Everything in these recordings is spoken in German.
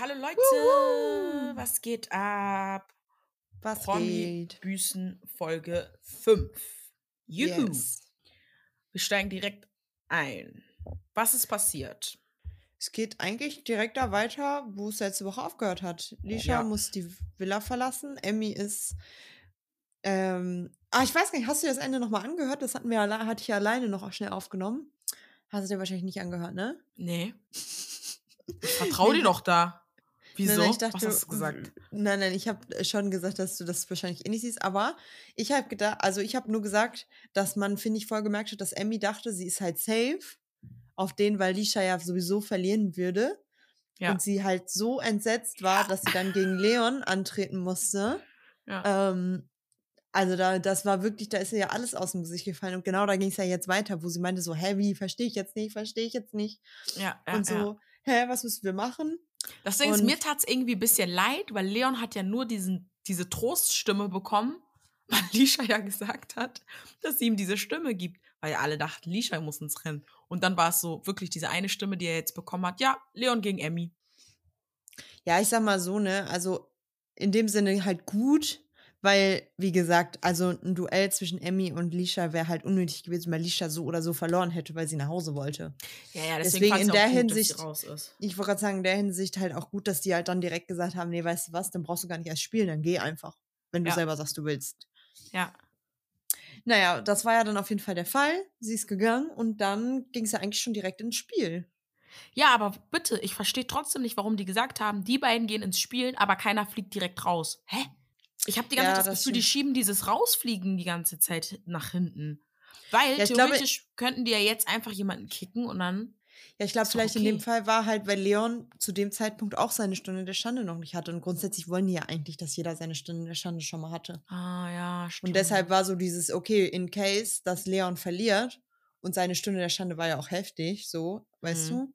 hallo Leute, was geht ab? Was Promi geht? Büßen Folge 5. Juhu. Yes. Wir steigen direkt ein. Was ist passiert? Es geht eigentlich direkt da weiter, wo es letzte Woche aufgehört hat. Lisha Ja. muss die Villa verlassen. Emmy ist. Ähm, ah, ich weiß gar nicht, hast du dir das Ende nochmal angehört? Das hatten wir hatte ich ja alleine noch schnell aufgenommen. Hast du dir wahrscheinlich nicht angehört, ne? Nee. Vertrau dir doch da. Wieso? Nein, nein, ich dachte, was hast du gesagt? Nein, nein, ich habe schon gesagt, dass du das wahrscheinlich eh nicht siehst. Aber ich habe gedacht, also ich habe nur gesagt, dass man, finde ich, voll gemerkt hat, dass Emmy dachte, sie ist halt safe auf den, weil Lisha ja sowieso verlieren würde. Ja. Und sie halt so entsetzt war, dass sie dann gegen Leon antreten musste. ja. Ähm, also da, das war wirklich, da ist ihr ja alles aus dem Gesicht gefallen. Und genau da ging es ja jetzt weiter, wo sie meinte so, hä, wie, verstehe ich jetzt nicht, verstehe ich jetzt nicht. ja, ja, und so, ja. hä, was müssen wir machen? Das Ding ist, und- mir tat es irgendwie ein bisschen leid, weil Leon hat ja nur diesen, diese Troststimme bekommen, weil Lisha ja gesagt hat, dass sie ihm diese Stimme gibt. Weil ja alle dachten, Lisha muss ins Rennen. Und dann war es so wirklich diese eine Stimme, die er jetzt bekommen hat. Ja, Leon gegen Emmy. Ja, ich sag mal so, ne, also in dem Sinne halt gut, weil, wie gesagt, also ein Duell zwischen Emmy und Lisha wäre halt unnötig gewesen, weil Lisha so oder so verloren hätte, weil sie nach Hause wollte. Ja, ja, Deswegen deswegen, in der gut, Hinsicht- dass sie raus ist. Ich wollte gerade sagen, in der Hinsicht halt auch gut, dass die halt dann direkt gesagt haben, nee, weißt du was, dann brauchst du gar nicht erst spielen, dann geh einfach, wenn du Ja. selber sagst, du willst. Ja, Naja, das war ja dann auf jeden Fall der Fall. Sie ist gegangen und dann ging es ja eigentlich schon direkt ins Spiel. Ja, aber bitte, ich verstehe trotzdem nicht, warum die gesagt haben, die beiden gehen ins Spielen, aber keiner fliegt direkt raus. Hä? Ich habe die ganze Ja, Zeit das Gefühl, die schieben dieses Rausfliegen die ganze Zeit nach hinten. Weil Ja, ich glaube- theoretisch könnten die ja jetzt einfach jemanden kicken und dann. Ja, ich glaube, vielleicht in dem okay. Fall war halt, weil Leon zu dem Zeitpunkt auch seine Stunde der Schande noch nicht hatte. Und grundsätzlich wollen die ja eigentlich, dass jeder seine Stunde der Schande schon mal hatte. Ah, ja, stimmt. Und deshalb war so dieses, okay, in case, dass Leon verliert, und seine Stunde der Schande war ja auch heftig, so, weißt Mhm. du,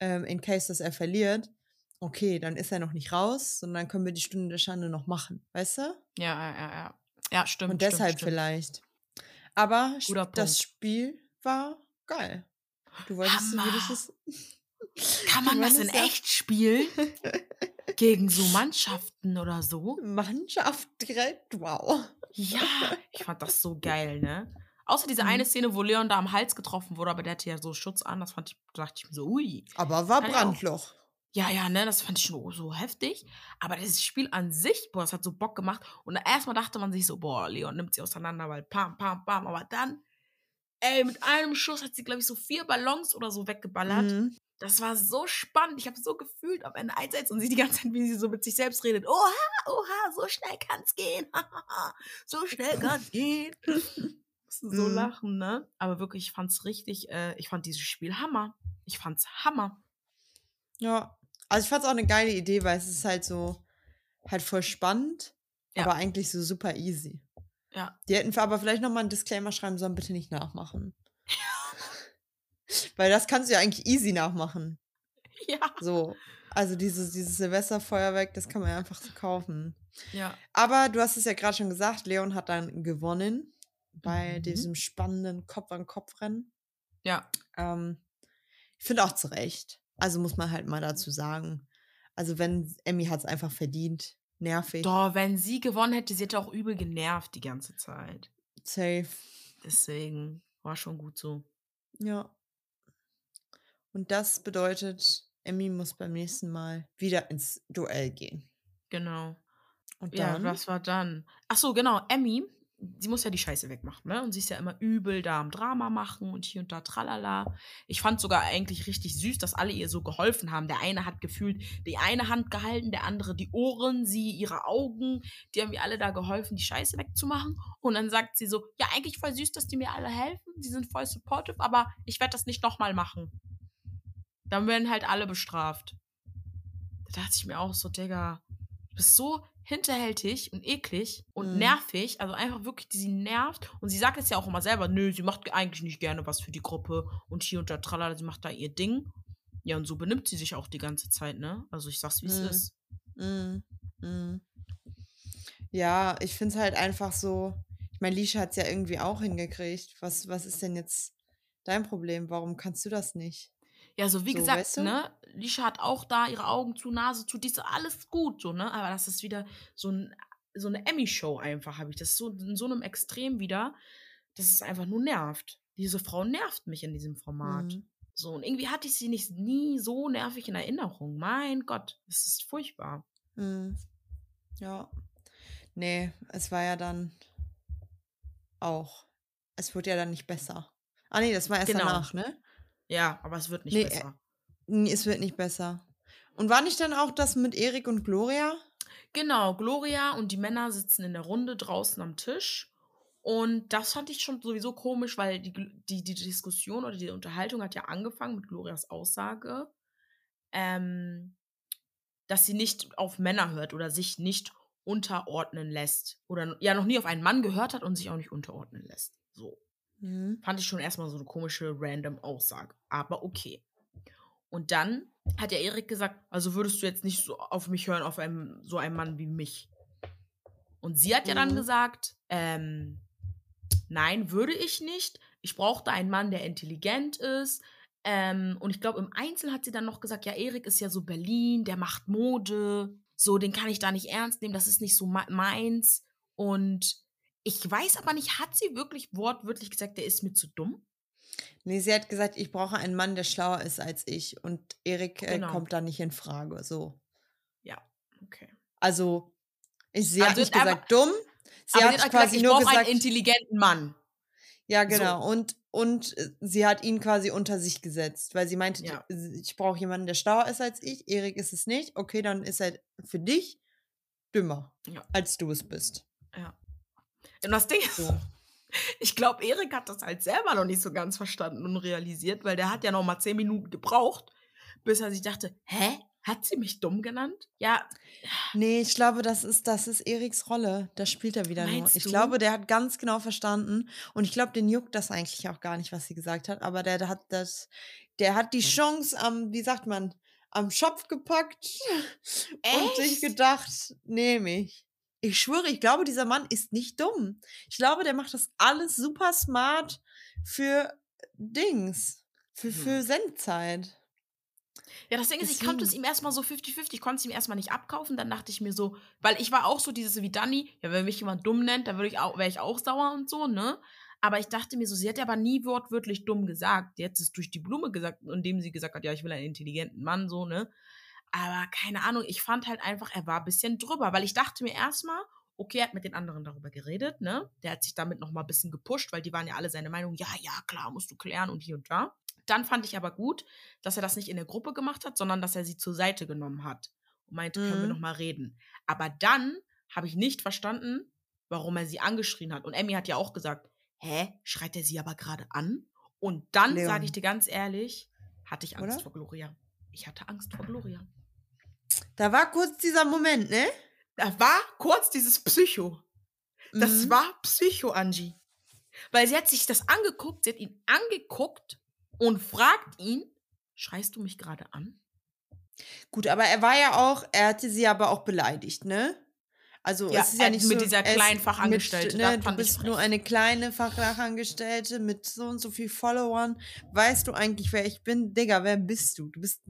ähm, in case, dass er verliert, okay, dann ist er noch nicht raus, sondern können wir die Stunde der Schande noch machen, weißt du? Ja, ja, ja, ja. Ja, stimmt. und deshalb stimmt, vielleicht. Aber das. Spiel war geil. Du wolltest, Hammer. es. Kann du man das in ja- echt spielen? Gegen so Mannschaften oder so? Mannschaft direkt, wow. Ja, ich fand das so geil, ne? Außer diese Mhm. eine Szene, wo Leon da am Hals getroffen wurde, aber der hatte ja so Schutz an, das fand ich, da dachte ich mir so, ui. Aber war Kann. Brandloch. Ja, ja, ne, das fand ich schon so heftig. Aber das Spiel an sich, boah, das hat so Bock gemacht. Und erstmal dachte man sich so, boah, Leon nimmt sie auseinander, weil pam, pam, pam. Aber dann, ey, mit einem Schuss hat sie, glaube ich, so vier Ballons oder so weggeballert. Mhm. Das war so spannend. Ich habe so gefühlt am Ende einsetzt und sie die ganze Zeit, wie sie so mit sich selbst redet. Oha, oha, so schnell kann's gehen. so schnell kann's gehen. So Mhm. lachen, ne? Aber wirklich, ich fand's richtig, äh, ich fand dieses Spiel Hammer. Ich fand's Hammer. Ja. Also ich fand es auch eine geile Idee, weil es ist halt so, halt voll spannend, Ja. aber eigentlich so super easy. Ja. Die hätten aber vielleicht nochmal einen Disclaimer schreiben sollen, bitte nicht nachmachen. weil das kannst du ja eigentlich easy nachmachen. Ja. So. Also dieses, dieses Silvesterfeuerwerk, das kann man ja einfach so kaufen. Ja. Aber du hast es ja gerade schon gesagt, Leon hat dann gewonnen bei Mhm. diesem spannenden Kopf-an-Kopf-Rennen. Ja. Ähm, ich finde auch zu Recht. Also muss man halt mal dazu sagen. Also wenn Emmy hat es einfach verdient. Nervig. Doch, wenn sie gewonnen hätte, sie hätte auch übel genervt die ganze Zeit. Safe. Deswegen war schon gut so. Ja. Und das bedeutet, Emmy muss beim nächsten Mal wieder ins Duell gehen. Genau. Und Ja, dann. was war dann? Ach so, genau. Emmy, sie muss ja die Scheiße wegmachen, ne? Und sie ist ja immer übel da am Drama machen und hier und da tralala. Ich fand sogar eigentlich richtig süß, dass alle ihr so geholfen haben. Der eine hat gefühlt die eine Hand gehalten, der andere die Ohren, sie ihre Augen. Die haben mir alle da geholfen, die Scheiße wegzumachen. Und dann sagt sie so, ja, eigentlich voll süß, dass die mir alle helfen. Die sind voll supportive, aber ich werde das nicht nochmal machen. Dann werden halt alle bestraft. Da dachte ich mir auch so, Digga, du bist so hinterhältig und eklig und Mhm. nervig. Also einfach wirklich, die sie nervt. Und sie sagt es ja auch immer selber, nö, sie macht eigentlich nicht gerne was für die Gruppe und hier und da tralala, sie macht da ihr Ding. Ja, und so benimmt sie sich auch die ganze Zeit, ne? Also ich sag's, wie es Mhm. ist. Mm, mm. Ja, ich finde es halt einfach so. Ich meine, Lisha hat es ja irgendwie auch hingekriegt. Was, was ist denn jetzt dein Problem? Warum kannst du das nicht? Ja, so wie So, gesagt, weißt du? ne, Lisha hat auch da ihre Augen zu, Nase zu, die ist alles gut, so, ne? Aber das ist wieder so, ein, so eine Emmy-Show einfach, habe ich. Das ist so in so einem Extrem wieder, dass es einfach nur nervt. Diese Frau nervt mich in diesem Format. Mhm. So, und irgendwie hatte ich sie nicht nie so nervig in Erinnerung. Mein Gott, das ist furchtbar. Mhm. Ja. Nee, es war ja dann auch. Es wurde ja dann nicht besser. Ah, nee, das war erst Genau. danach, ne? Ja, aber es wird nicht Nee, äh, besser. Nee, Es wird nicht besser. Und war nicht dann auch das mit Erik und Gloria? Genau, Gloria und die Männer sitzen in der Runde draußen am Tisch. Und das fand ich schon sowieso komisch, weil die, die, die Diskussion oder die Unterhaltung hat ja angefangen mit Glorias Aussage, ähm, dass sie nicht auf Männer hört oder sich nicht unterordnen lässt. Oder ja noch nie auf einen Mann gehört hat und sich auch nicht unterordnen lässt. So. Mhm. Fand ich schon erstmal so eine komische, random Aussage. Aber okay. Und dann hat ja Erik gesagt, also würdest du jetzt nicht so auf mich hören, auf einem, so einen Mann wie mich. Und sie hat ja dann Mhm. gesagt, ähm, nein, würde ich nicht. Ich brauchte einen Mann, der intelligent ist. Ähm, und ich glaube, im Einzel hat sie dann noch gesagt, ja, Erik ist ja so Berlin, der macht Mode. So, den kann ich da nicht ernst nehmen, das ist nicht so me- meins. Und ich weiß aber nicht, hat sie wirklich wortwörtlich gesagt, der ist mir zu dumm? Nee, sie hat gesagt, ich brauche einen Mann, der schlauer ist als ich. Und Erik äh, Genau. kommt da nicht in Frage. So. Ja, okay. Also, ich, sie Also hat nicht gesagt dumm. Sie hat sie hat quasi gesagt, ich nur gesagt, einen intelligenten Mann. ja so. genau. Und, und äh, sie hat ihn quasi unter sich gesetzt, weil sie meinte, Ja. ich brauche jemanden, der schlauer ist als ich. Erik ist es nicht. Okay, dann ist er für dich dümmer, Ja. als du es bist. Ja. Und das Ding ist, So. ich glaube, Erik hat das halt selber noch nicht so ganz verstanden und realisiert, weil der hat ja noch mal zehn Minuten gebraucht, bis er sich dachte, hä? Hat sie mich dumm genannt? Ja, Nee, ich glaube, das ist, das ist Eriks Rolle. Das spielt er wieder nur. Meinst Ich du? glaube, der hat ganz genau verstanden. Und ich glaube, den juckt das eigentlich auch gar nicht, was sie gesagt hat. Aber der, der hat das, der hat die Chance am, wie sagt man, am Schopf gepackt und sich Echt? gedacht, nehme ich. Ich schwöre, ich glaube, dieser Mann ist nicht dumm. Ich glaube, der macht das alles super smart für Dings. Für, für Hm. Sendzeit. Ja, das Ding ist, ich konnte es ihm erstmal so 50-50, ich konnte es ihm erstmal nicht abkaufen. Dann dachte ich mir so, weil ich war auch so dieses wie Dani, ja, wenn mich jemand dumm nennt, dann würde ich auch, wäre ich auch sauer und so, ne? Aber ich dachte mir so, sie hat aber nie wortwörtlich dumm gesagt. Die hat es durch die Blume gesagt, indem sie gesagt hat, ja, ich will einen intelligenten Mann, so, ne? Aber keine Ahnung, ich fand halt einfach, er war ein bisschen drüber, weil ich dachte mir erstmal, okay, er hat mit den anderen darüber geredet, ne? Der hat sich damit noch mal ein bisschen gepusht, weil die waren ja alle seine Meinung, ja, ja, klar, musst du klären und hier und da. Dann fand ich aber gut, dass er das nicht in der Gruppe gemacht hat, sondern dass er sie zur Seite genommen hat und meinte, können wir Mhm. noch mal reden. Aber dann habe ich nicht verstanden, warum er sie angeschrien hat. Und Emmy hat ja auch gesagt, hä, schreit er sie aber gerade an? Und dann, sage ich dir ganz ehrlich, hatte ich Angst Oder? vor Gloria. Ich hatte Angst vor Gloria. Da war kurz dieser Moment, ne? Da war kurz dieses Psycho. Das Mhm. war Psycho, Angie. Weil sie hat sich das angeguckt, sie hat ihn angeguckt und fragt ihn, schreist du mich gerade an? Gut, aber er war ja auch, er hatte sie aber auch beleidigt, ne? Also Ja, es ist ja äh, nicht mit so, dieser er kleinen Fachangestellte, Mit, das ne, du bist nur eine kleine Fachangestellte mit so und so viel Followern. Weißt du eigentlich, wer ich bin? Digga, wer bist du? Du bist,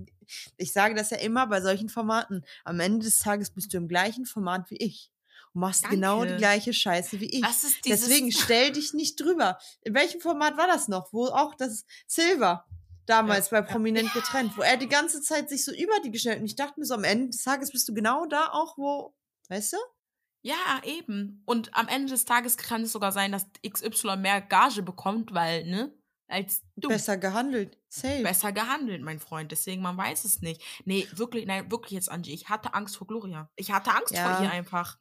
ich sage das ja immer bei solchen Formaten. Am Ende des Tages bist du im gleichen Format wie ich. Und machst genau die Danke. gleiche Scheiße wie ich. Deswegen stell dich nicht drüber. In welchem Format war das noch? Wo auch das Silver damals Ja, bei ja. Prominent getrennt, wo er die ganze Zeit sich so über die gestellt und ich dachte mir so, am Ende des Tages bist du genau da auch, wo, weißt du? Ja, eben. Und am Ende des Tages kann es sogar sein, dass XY mehr Gage bekommt, weil, ne, als du. Besser gehandelt. Safe. Besser gehandelt, mein Freund. Deswegen, man weiß es nicht. Nee, wirklich, nein, wirklich jetzt, Angie. Ich hatte Angst vor Gloria. Ich hatte Angst Ja. vor ihr einfach.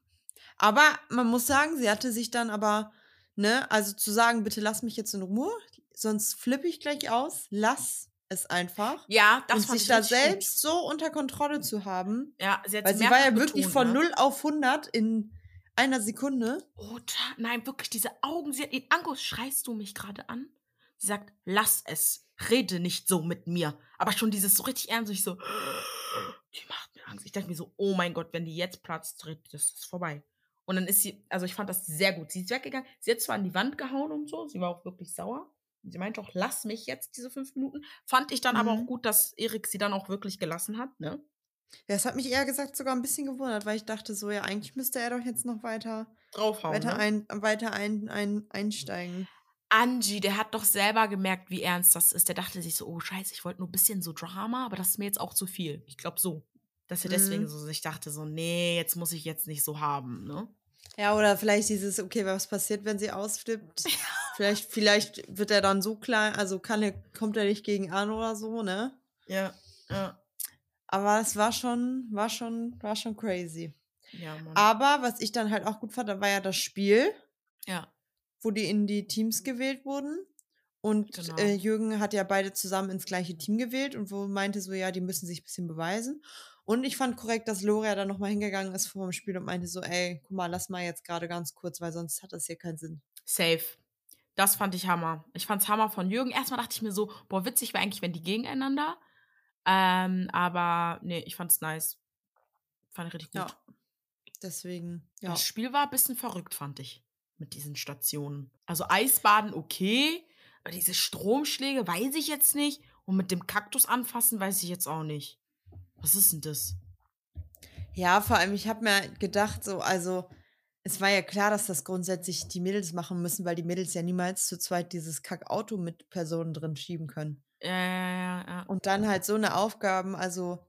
Aber man muss sagen, sie hatte sich dann aber, ne, also zu sagen, bitte lass mich jetzt in Ruhe, sonst flippe ich gleich aus, lass es einfach. Ja, das und fand sich ich da richtig gut. selbst so unter Kontrolle zu haben, Ja, sie hat weil sie war ja wirklich von ne? 0 auf 100 in einer Sekunde. Oh, nein, wirklich, diese Augen, sie hat ihn angeguckt. Schreist du mich gerade an? Sie sagt, lass es. Rede nicht so mit mir. Aber schon dieses so richtig ernst, ich so, die macht mir Angst. Ich dachte mir so, oh mein Gott, wenn die jetzt platzt, tritt, das ist vorbei. Und dann ist sie, also ich fand das sehr gut. Sie ist weggegangen. Sie hat zwar an die Wand gehauen und so, sie war auch wirklich sauer. Sie meinte auch, lass mich jetzt diese fünf Minuten. Fand ich dann aber auch Mhm. gut, dass Erik sie dann auch wirklich gelassen hat, ne? Ja, es hat mich eher gesagt sogar ein bisschen gewundert, weil ich dachte so, ja, eigentlich müsste er doch jetzt noch weiter Draufhauen, weiter ne? ein weiter ein ein einsteigen. Angie, der hat doch selber gemerkt, wie ernst das ist. Der dachte sich so, oh scheiße, ich wollte nur ein bisschen so Drama, aber das ist mir jetzt auch zu viel. Ich glaube so. Dass er deswegen Mhm. so sich dachte, so, nee, jetzt muss ich jetzt nicht so haben, ne? Ja, oder vielleicht dieses, okay, was passiert, wenn sie ausflippt? Vielleicht vielleicht wird er dann so klein, also kann er kommt er nicht gegen an oder so, ne? Ja, ja. Aber es war schon war schon war schon crazy. Ja, Mann. Aber was ich dann halt auch gut fand, da war ja das Spiel, ja, wo die in die Teams gewählt wurden. Und Genau. äh, Jürgen hat ja beide zusammen ins gleiche Team gewählt und wo meinte so, ja, die müssen sich ein bisschen beweisen. Und ich fand korrekt, dass Loria dann nochmal hingegangen ist vor dem Spiel und meinte so, ey, guck mal, lass mal jetzt gerade ganz kurz, weil sonst hat das hier keinen Sinn. safe. Das fand ich Hammer. Ich fand's Hammer von Jürgen. Erstmal dachte ich mir so, boah, witzig wäre eigentlich, wenn die gegeneinander. Ähm, aber nee, ich fand's nice. Fand ich richtig gut. Ja. Deswegen, ja. Das Spiel war ein bisschen verrückt, fand ich. Mit diesen Stationen. Also Eisbaden okay, aber diese Stromschläge weiß ich jetzt nicht. Und mit dem Kaktus anfassen weiß ich jetzt auch nicht. Was ist denn das? Ja, vor allem, ich habe mir gedacht, so, also, es war ja klar, dass das grundsätzlich die Mädels machen müssen, weil die Mädels ja niemals zu zweit dieses Kackauto mit Personen drin schieben können. Ja, ja, ja, ja. Und dann halt so eine Aufgaben, also,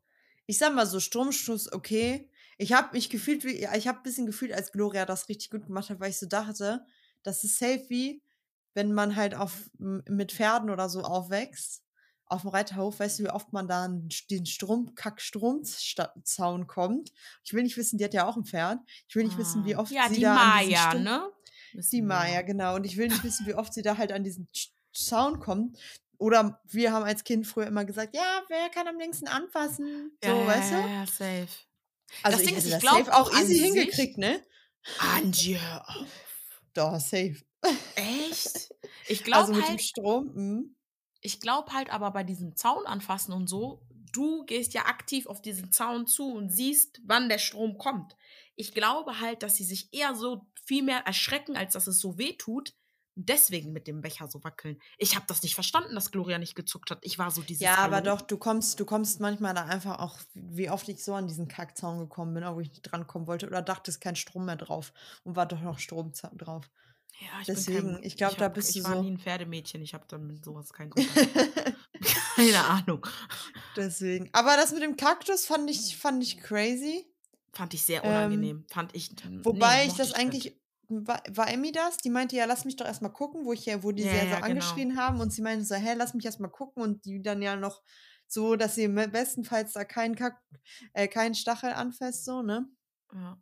ich sag mal so, Stromschuss, okay. Ich habe mich gefühlt, wie, ich habe ein bisschen gefühlt, als Gloria das richtig gut gemacht hat, weil ich so dachte, das ist safe wie, wenn man halt auf, mit Pferden oder so aufwächst, auf dem Reiterhof, weißt du, wie oft man da an den Strom, Kack-Stromzaun kommt. Ich will nicht wissen, die hat ja auch ein Pferd. Ich will nicht wissen, wie Ah. oft Ja, sie die da an diesen Maya, Strom, ne? Die. Maya, genau. Und ich will nicht wissen, wie oft sie da halt an diesen Zaun kommt. Oder wir haben als Kind früher immer gesagt, ja, wer kann am längsten anfassen? So, Ja, weißt du? ja, ja, safe. Also Das ich Ding ist, ich das glaub safe auch easy hingekriegt, ne? Angie, hör auf. Doch, safe. Echt? Ich glaube Also mit dem halt, Strom, mhm. ich glaube halt aber bei diesem Zaun anfassen und so, du gehst ja aktiv auf diesen Zaun zu und siehst, wann der Strom kommt. Ich glaube halt, dass sie sich eher so viel mehr erschrecken, als dass es so weh tut. Deswegen mit dem Becher so wackeln. Ich habe das nicht verstanden, dass Gloria nicht gezuckt hat. Ich war so dieses Ja, aber Hallo. doch, du kommst, du kommst manchmal da einfach auch, wie oft ich so an diesen Kackzaun gekommen bin, wo ich nicht drankommen wollte oder dachte, es ist kein Strom mehr drauf und war doch noch Strom drauf. Ja, ich Deswegen, kein, ich glaub, da hab- bist ich du war so- nie ein Pferdemädchen. Ich habe dann mit sowas keinen Kontakt. Keine Ahnung. Deswegen. Aber das mit dem Kaktus fand ich, fand ich crazy. Fand ich sehr Ähm, unangenehm. Fand ich. Wobei nee, ich das nicht. eigentlich. War, war Emmy das? Die meinte ja, lass mich doch erstmal gucken, wo ich ja, wo die Ja, sie ja, ja, so genau. angeschrien haben und sie meinte so, hä, lass mich erstmal gucken und die dann ja noch so, dass sie bestenfalls da keinen Kack, äh, keinen Stachel anfasst, so, ne? Ja,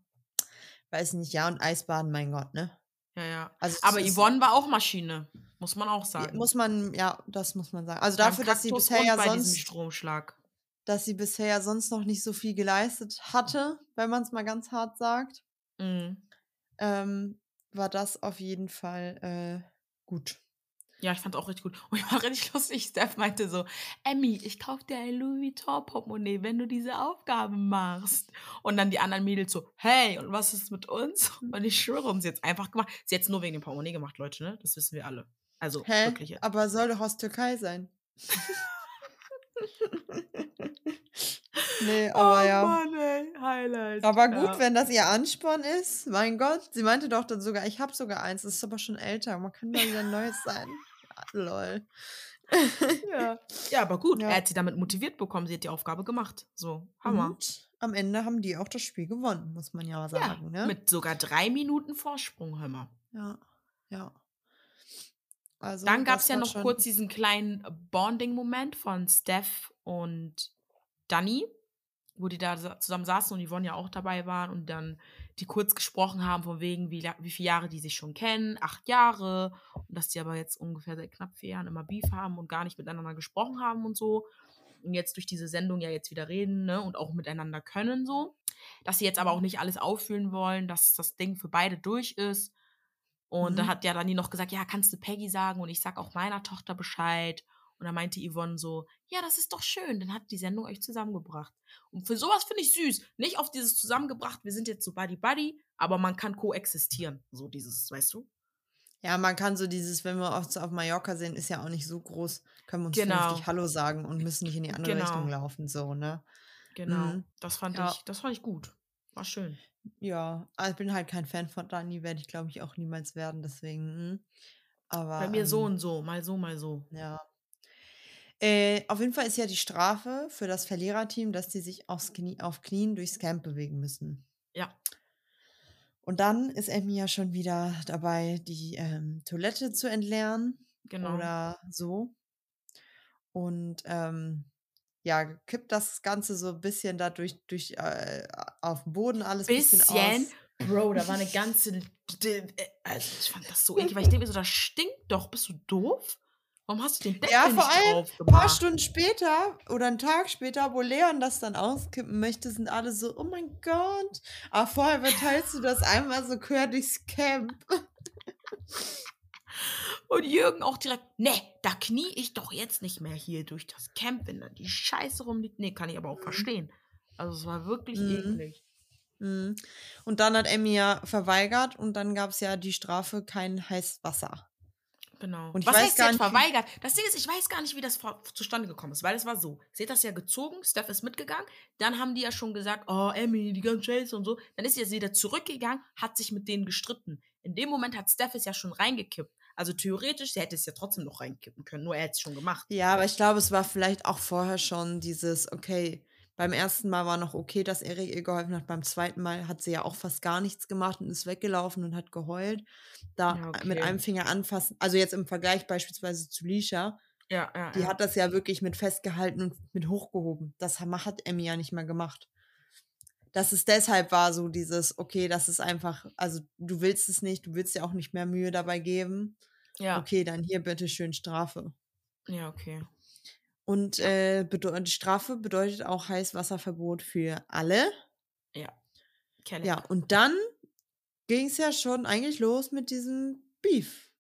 Weiß nicht, ja, und Eisbaden, mein Gott, ne? ja. ja. Also Aber Yvonne war auch Maschine. Muss man auch sagen. muss man, ja, das muss man sagen. Also Beim dafür, dass sie bisher ja sonst, Stromschlag. dass sie bisher ja sonst noch nicht so viel geleistet hatte, wenn man es mal ganz hart sagt, Mhm. Ähm, war das auf jeden Fall äh, gut. Ja, ich fand auch richtig gut. Und ich war richtig lustig. Steph meinte so, Emmy, ich kauf dir ein Louis Vuitton Portemonnaie, wenn du diese Aufgabe machst. Und dann die anderen Mädels so, hey, und was ist mit uns? Und ich schwöre, haben sie jetzt einfach gemacht. Sie hat es nur wegen dem Portemonnaie gemacht, Leute, ne? Das wissen wir alle. Also Hä? wirklich jetzt. Aber soll doch aus Türkei sein. nee, aber oh ja. Mann, ey. Highlight. Aber gut, ja. wenn das ihr Ansporn ist, mein Gott. Sie meinte doch dann sogar, ich habe sogar eins, das ist aber schon älter. Man kann da wieder ein neues sein. Ja, lol. Ja. ja, aber gut. Ja. Er hat sie damit motiviert bekommen. Sie hat die Aufgabe gemacht. So, Hammer. Und am Ende haben die auch das Spiel gewonnen, muss man ja Ja, sagen. ne? mit sogar drei Minuten Vorsprung, hör mal. ja, ja. Also, Dann gab es ja noch schon- kurz diesen kleinen Bonding-Moment von Steph und Dani, wo die da sa- zusammen saßen und Yvonne ja auch dabei waren und dann die kurz gesprochen haben, von wegen, wie, wie viele Jahre die sich schon kennen, acht Jahre, und dass die aber jetzt ungefähr seit knapp vier Jahren immer Beef haben und gar nicht miteinander gesprochen haben und so. Und jetzt durch diese Sendung ja jetzt wieder reden, ne, und auch miteinander können so. Dass sie jetzt aber auch nicht alles auffühlen wollen, dass das Ding für beide durch ist. Und da Mhm. hat ja Dani noch gesagt, ja, kannst du Peggy sagen und ich sag auch meiner Tochter Bescheid. Und dann meinte Yvonne so, ja, das ist doch schön, dann hat die Sendung euch zusammengebracht. Und für sowas finde ich süß. Nicht auf dieses zusammengebracht, wir sind jetzt so Buddy Buddy, aber man kann koexistieren. So dieses, weißt du? Ja, man kann so dieses, wenn wir auch auf Mallorca sind, ist ja auch nicht so groß, können wir uns Genau. vernünftig Hallo sagen und müssen nicht in die andere Genau. Richtung laufen, so, ne? Genau. Mhm. Das fand Ja. ich, das fand ich gut. War schön. Ja, also ich bin halt kein Fan von Dani, werde ich glaube ich auch niemals werden, deswegen. mm. Aber Bei mir so ähm, und so, mal so, mal so. ja. Äh, auf jeden Fall ist ja die Strafe für das Verliererteam, dass die sich aufs Knie, auf Knien durchs Camp bewegen müssen. Ja. Und dann ist Emmy ja schon wieder dabei, die ähm, Toilette zu entleeren Genau. oder so. Und ähm, ja, kippt das Ganze so ein bisschen dadurch durch, äh, auf den Boden alles ein bisschen, bisschen. aus. Bro, da war eine ganze. äh, Also ich fand das so eklig, weil ich denke mir so, das stinkt doch. Bist du doof? Warum hast du den Deckel Ja, nicht vor allem drauf Ein paar? Stunden später oder einen Tag später, wo Leon das dann auskippen möchte, sind alle so, oh mein Gott. Aber vorher verteilst du das einmal so quer durchs Camp. Und Jürgen auch direkt, ne, da knie ich doch jetzt nicht mehr hier durch das Camp, wenn da die Scheiße rumliegt. Nee, kann ich aber auch Mhm. verstehen. Also es war wirklich Mhm. eklig. Mhm. Und dann hat Emmy ja verweigert und dann gab es ja die Strafe kein heißes Wasser. Genau. Und ich Was weiß heißt gar jetzt nicht, verweigert? Das Ding ist, ich weiß gar nicht, wie das zustande gekommen ist, weil es war so. Sie hat das ja gezogen, Steph ist mitgegangen, dann haben die ja schon gesagt, oh, Emmy, die ganze Scheiße und so. Dann ist sie jetzt wieder zurückgegangen, hat sich mit denen gestritten. In dem Moment hat Steph es ja schon reingekippt. Also theoretisch, sie hätte es ja trotzdem noch reinkippen können, nur er hat es schon gemacht. Ja, aber ich glaube, es war vielleicht auch vorher schon dieses, okay, beim ersten Mal war noch okay, dass Erik ihr geholfen hat. Beim zweiten Mal hat sie ja auch fast gar nichts gemacht und ist weggelaufen und hat geheult. Da Ja, mit okay. einem Finger anfassen, also jetzt im Vergleich beispielsweise zu Lisha, Ja, ja, die hat das ja wirklich mit festgehalten und mit hochgehoben. Das ha- hat Emmy ja nicht mal gemacht. Dass es deshalb war so dieses, okay, das ist einfach, also du willst es nicht, du willst ja auch nicht mehr Mühe dabei geben. ja. Okay, dann hier bitte schön Strafe. ja, okay. Und äh, die Strafe bedeutet auch Heißwasserverbot für alle. Ja. Kelly. Ja, und dann ging es ja schon eigentlich los mit diesem Beef.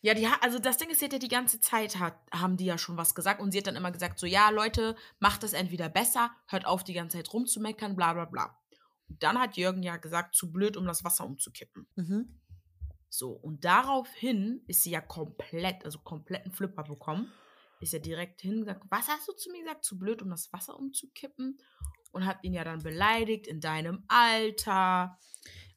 Ja, die, also das Ding ist, sie hat ja die ganze Zeit, hat, haben die ja schon was gesagt und sie hat dann immer gesagt, so, ja, Leute, macht es entweder besser, hört auf, die ganze Zeit rumzumeckern, bla bla bla. Und dann hat Jürgen ja gesagt, zu blöd, um das Wasser umzukippen. Mhm. So, und daraufhin ist sie ja komplett, also kompletten Flipper bekommen. Ist ja direkt hingesagt, was hast du zu mir gesagt? Zu blöd, um das Wasser umzukippen? Und hat ihn ja dann beleidigt in deinem Alter.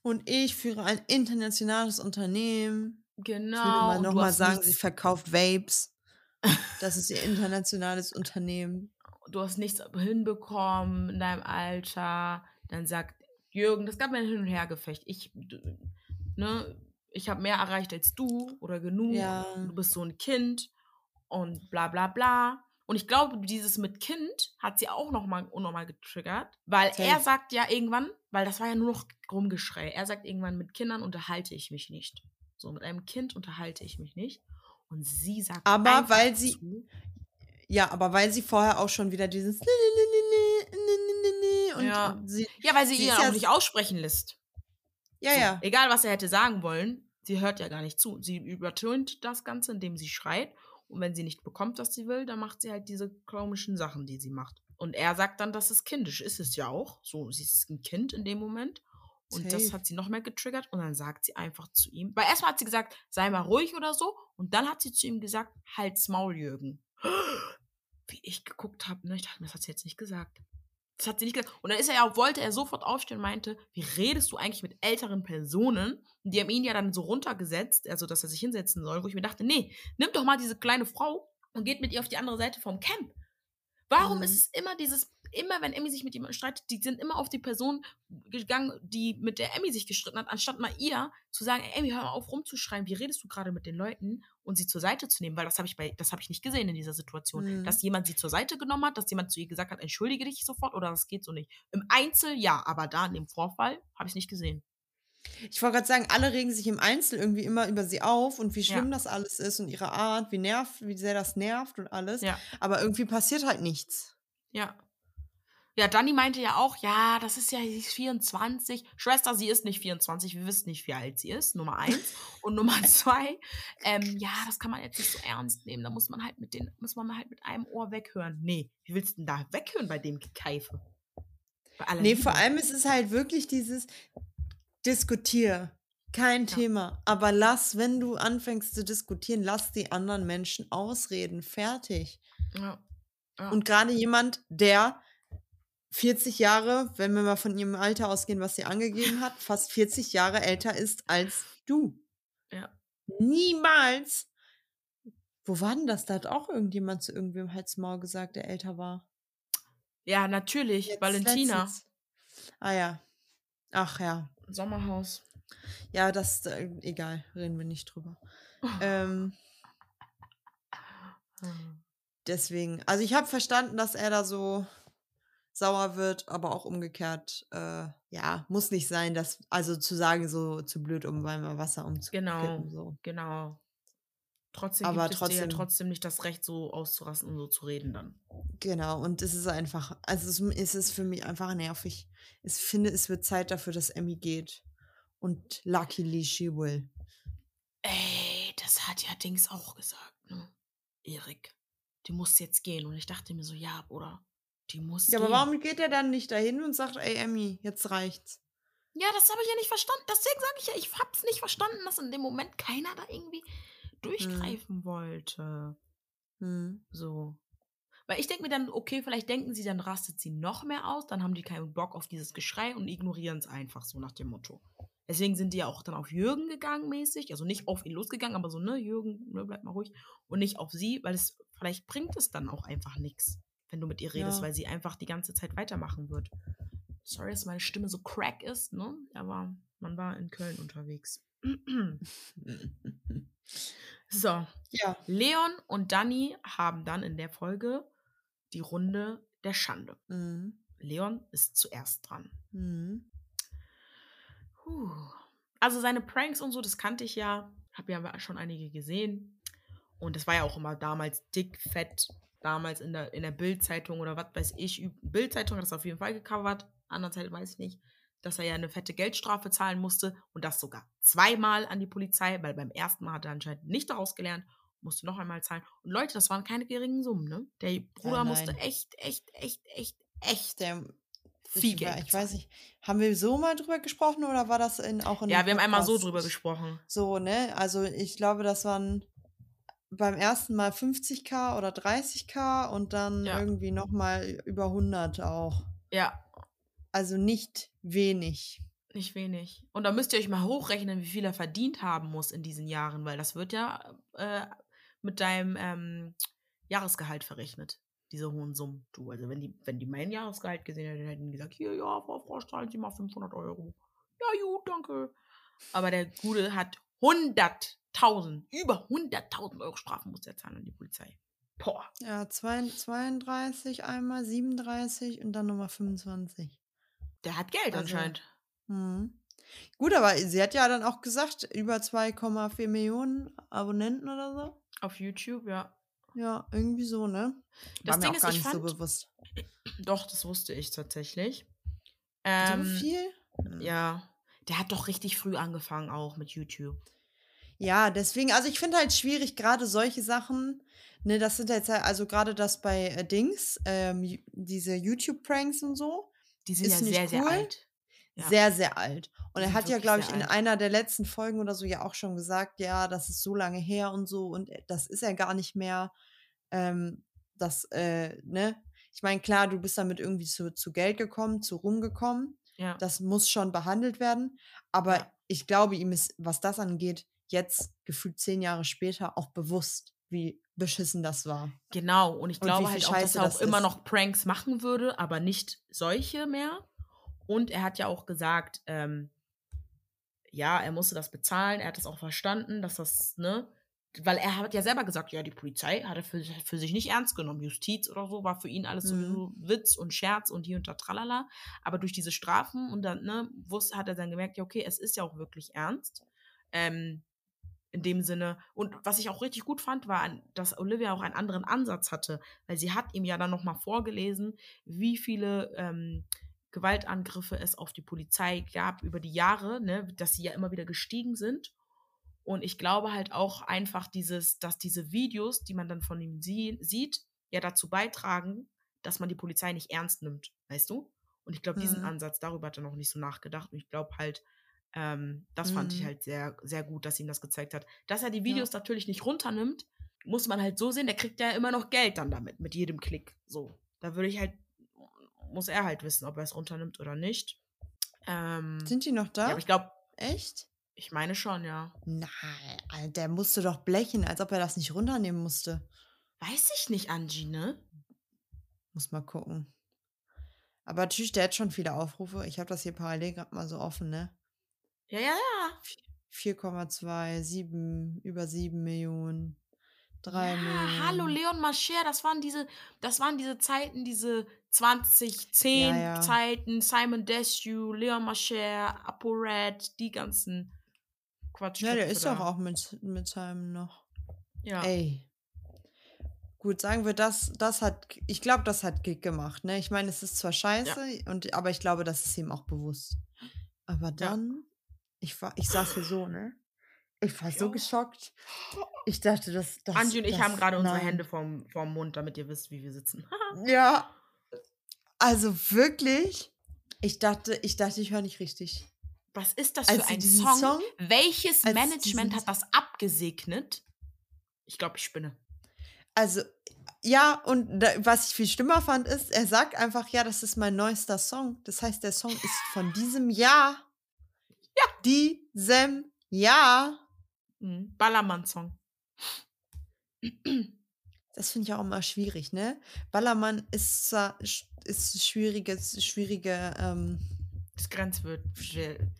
Und ich führe ein internationales Unternehmen. Genau. Ich mal du nochmal sagen, sie verkauft Vapes. Das ist ihr internationales Unternehmen. du hast nichts hinbekommen in deinem Alter, dann sagt Jürgen, das gab mir ein Hin- und Hergefecht. Ich, ne, ich habe mehr erreicht als du oder genug. Ja. Du bist so ein Kind und bla bla bla. Und ich glaube, dieses mit Kind hat sie auch nochmal unnormal getriggert, weil Safe. er sagt ja irgendwann, weil das war ja nur noch Rumgeschrei, er sagt irgendwann, mit Kindern unterhalte ich mich nicht. So, mit einem Kind unterhalte ich mich nicht. Und sie sagt Aber weil sie- zu, Ja, aber weil sie vorher auch schon wieder dieses und Ja. sie, Ja, weil sie, Sie ihn auch ja- nicht aussprechen lässt. ja, So, ja. Egal, was er hätte sagen wollen, sie hört ja gar nicht zu. Sie übertönt das Ganze, indem sie schreit. Und wenn sie nicht bekommt, was sie will, dann macht sie halt diese komischen Sachen, die sie macht. Und er sagt dann, das ist kindisch. Ist es ja auch. So, sie ist ein Kind in dem Moment. Und das Safe. hat sie noch mehr getriggert. Und dann sagt sie einfach zu ihm, weil erstmal hat sie gesagt, sei mal ruhig oder so. Und dann hat sie zu ihm gesagt, halt's Maul, Jürgen. Wie ich geguckt habe, ne? Ich dachte, mir, das hat sie jetzt nicht gesagt. Das hat sie nicht gesagt. Und dann ist er ja, wollte er sofort aufstehen und meinte, wie redest du eigentlich mit älteren Personen? Und die haben ihn ja dann so runtergesetzt, also dass er sich hinsetzen soll, wo ich mir dachte, nee, nimm doch mal diese kleine Frau und geht mit ihr auf die andere Seite vom Camp. Warum Mhm. ist es immer dieses, immer wenn Emmy sich mit jemandem streitet, die sind immer auf die Person gegangen, die mit der Emmy sich gestritten hat, anstatt mal ihr zu sagen, Emmy, hör mal auf rumzuschreien, wie redest du gerade mit den Leuten und sie zur Seite zu nehmen, weil das habe ich bei, das habe ich nicht gesehen in dieser Situation. Mhm. Dass jemand sie zur Seite genommen hat, dass jemand zu ihr gesagt hat, entschuldige dich sofort oder das geht so nicht. Im Einzel ja, aber da in dem Vorfall habe ich es nicht gesehen. Ich wollte gerade sagen, alle regen sich im Einzel irgendwie immer über sie auf und wie Ja. schlimm das alles ist und ihre Art, wie nervt, wie sehr das nervt und alles. Ja. Aber irgendwie passiert halt nichts. Ja. Ja, Dani meinte ja auch, ja, das ist ja, sie ist 24. Schwester, sie ist nicht 24, wir wissen nicht, wie alt sie ist, Nummer eins. Und Nummer zwei, ähm, ja, das kann man jetzt nicht so ernst nehmen. Da muss man halt mit den, muss man halt mit einem Ohr weghören. Nee, wie willst du denn da weghören bei dem Gekeife? Bei Nee, Liebe. vor allem ist es halt wirklich dieses Diskutier. Kein Ja. Thema. Aber lass, wenn du anfängst zu diskutieren, lass die anderen Menschen ausreden. Fertig. Ja. ja. Und gerade jemand, der 40 Jahre, wenn wir mal von ihrem Alter ausgehen, was sie angegeben hat, fast 40 Jahre älter ist als du. Ja. Niemals. Wo war denn das? Da hat auch irgendjemand zu irgendwem Halsmaul gesagt, der älter war. ja, natürlich. Jetzt Valentina. letztens. Ah ja. Ach ja. Sommerhaus. Ja, das äh, egal, reden wir nicht drüber. ähm, deswegen, also ich habe verstanden, dass er da so sauer wird, aber auch umgekehrt, äh, ja, muss nicht sein, dass, also zu sagen, so zu blöd, um Weimar Wasser umzukippen. Genau. So. Genau. Trotzdem Aber gibt es dir ja trotzdem- trotzdem nicht das Recht, so auszurasten und so zu reden dann. Genau, und es ist einfach, also es, es ist für mich einfach nervig. Ich finde, es wird Zeit dafür, dass Emmy geht. Und luckily she will. Ey, das hat ja Dings auch gesagt, ne? Erik. Die muss jetzt gehen. Und ich dachte mir so, ja, oder? Die muss Ja, aber warum geht er dann nicht dahin und sagt, ey Emmy, jetzt reicht's? Ja, das habe ich ja nicht verstanden. Deswegen sage ich ja, ich hab's nicht verstanden, dass in dem Moment keiner da irgendwie durchgreifen wollte. Hm. So. Weil ich denke mir dann, okay, vielleicht denken sie, dann rastet sie noch mehr aus, dann haben die keinen Bock auf dieses Geschrei und ignorieren es einfach so nach dem Motto. Deswegen sind die ja auch dann auf Jürgen gegangen, mäßig. Also nicht auf ihn losgegangen, aber so, ne, Jürgen, ne, bleib mal ruhig. Und nicht auf sie, weil es, vielleicht bringt es dann auch einfach nichts, wenn du mit ihr redest, Ja. weil sie einfach die ganze Zeit weitermachen wird. Sorry, dass meine Stimme so crack ist, ne? Aber man war in Köln unterwegs. so, Ja. Leon und Danny haben dann in der Folge die Runde der Schande. Mhm. Leon ist zuerst dran. Mhm. Also seine Pranks und so, das kannte ich ja. Habe ja schon einige gesehen. Und das war ja auch immer damals dick, fett. Damals in der, in der Bild-Zeitung oder was weiß ich. Bild-Zeitung hat das auf jeden Fall gecovert. Andererseits weiß ich nicht, dass er ja eine fette Geldstrafe zahlen musste. Und das sogar zweimal an die Polizei, weil beim ersten Mal hat er anscheinend nicht daraus gelernt. Musste noch einmal zahlen. Und Leute, das waren keine geringen Summen, ne? Der Bruder nein. musste echt, echt, echt, echt, echt Der, viel ich, Geld wa- ich weiß nicht, haben wir so mal drüber gesprochen oder war das in, auch in Ja, wir haben einmal so drüber gesprochen. So, ne? Also ich glaube, das waren beim ersten Mal 50k oder 30k und dann Ja. irgendwie nochmal über 100 auch. Ja, Also nicht wenig. Nicht wenig. Und da müsst ihr euch mal hochrechnen, wie viel er verdient haben muss in diesen Jahren, weil das wird ja äh, mit deinem ähm, Jahresgehalt verrechnet, diese hohen Summen. Du, also wenn die, wenn die mein Jahresgehalt gesehen hätten, hätten die gesagt, hier, ja, Frau Frau, zahlen Sie mal 500 Euro. Ja, gut, danke. Aber der Gute hat 100.000, über 100.000 Euro Strafen muss er zahlen an die Polizei. Boah. Ja, zwei- 32 einmal, 37 und dann nochmal 25. Der hat Geld Also- anscheinend. Mhm. Gut, aber sie hat ja dann auch gesagt, über 2,4 Millionen Abonnenten oder so. Auf YouTube, ja. Ja, irgendwie so, ne? Das War mir Ding auch ist, gar ich nicht so fand, bewusst. doch, das wusste ich tatsächlich. so Ähm, viel? Hm. Ja, der hat doch richtig früh angefangen auch mit YouTube. Ja, deswegen, also ich finde halt schwierig, gerade solche Sachen, ne, das sind jetzt ja, also gerade das bei äh, Dings, ähm, diese YouTube-Pranks und so, Die sind Ist ja sehr, sehr cool. alt. Ja. sehr, sehr alt. Und er hat ja, glaube ich, sehr in alt. einer der letzten Folgen oder so ja auch schon gesagt, ja, das ist so lange her und so und äh, das ist ja gar nicht mehr, ähm, das, äh, ne? Ich meine, klar, du bist damit irgendwie zu, zu Geld gekommen, zu Ruhm gekommen. Ja. Das muss schon behandelt werden. Aber Ja. ich glaube, ihm ist, was das angeht, jetzt gefühlt zehn Jahre später auch bewusst, wie beschissen das war. Genau, und ich Und glaube viel halt auch, dass er auch das immer ist. noch Pranks machen würde, aber nicht solche mehr. Und er hat ja auch gesagt, ähm, ja, er musste das bezahlen, er hat das auch verstanden, dass das, ne, weil er hat ja selber gesagt, ja, die Polizei hat er für, für sich nicht ernst genommen. Justiz oder so war für ihn alles Mhm. sowieso Witz und Scherz und hier und da tralala. Aber durch diese Strafen und dann, ne, wusste, hat er dann gemerkt, ja, okay, es ist ja auch wirklich ernst. Ähm, in dem Sinne. Und was ich auch richtig gut fand, war, dass Olivia auch einen anderen Ansatz hatte, weil sie hat ihm ja dann nochmal vorgelesen, wie viele ähm, Gewaltangriffe es auf die Polizei gab über die Jahre, ne, dass sie ja immer wieder gestiegen sind. Und ich glaube halt auch einfach dieses, dass diese Videos, die man dann von ihm sie sieht, ja dazu beitragen, dass man die Polizei nicht ernst nimmt, weißt du? Und ich glaube, diesen Mhm. Ansatz, darüber hat er noch nicht so nachgedacht. Und ich glaube halt, Ähm, das fand ich Mhm. halt sehr, sehr gut, dass ihm das gezeigt hat. Dass er die Ja. Videos natürlich nicht runternimmt, muss man halt so sehen, der kriegt ja immer noch Geld dann damit, mit jedem Klick. So. Da würde ich halt, muss er halt wissen, ob er es runternimmt oder nicht. Ähm, Sind die noch ja, da? aber ich glaube, Echt? ich meine schon, ja. Nein, der musste doch blechen, als ob er das nicht runternehmen musste. Weiß ich nicht, Angie, ne? Muss mal gucken. Aber natürlich, der hat schon viele Aufrufe. Ich habe das hier parallel gerade mal so offen, ne? Ja, ja, ja. 4,2, 7, über 7 Millionen, 3 ja, Millionen. hallo Leon Mascher, das waren diese, das waren diese Zeiten, diese 2010 Ja, ja. Zeiten, Simon Desue, Leon Mascher, ApoRed, die ganzen Quatsch. Ja, der ist doch auch mit, mit seinem noch. Ja. Ey. Gut, sagen wir, das, das hat, ich glaube, das hat Gig gemacht, ne? Ich meine, es ist zwar scheiße, und, aber ich glaube, das ist ihm auch bewusst. Aber dann, ich war, ich saß hier so, ne? Ich war so geschockt. Ich dachte, das, das Angie und ich das, haben gerade unsere. Hände vorm, vorm Mund, damit ihr wisst, wie wir sitzen. Ja. Also wirklich, ich dachte, ich dachte, ich höre nicht richtig. Was ist das Als für ein Song? Song- Welches Management hat das abgesegnet? Ich glaube, ich spinne. Also, ja, und da, was ich viel schlimmer fand, ist, er sagt einfach, ja, das ist mein neuester Song. Das heißt, der Song ist von diesem Jahr. Ja. Diesem Jahr. Mhm. Ballermann-Song. Das finde ich auch immer schwierig, ne? Ballermann ist zwar ist schwierige, schwierige ähm, Das Grenzwert.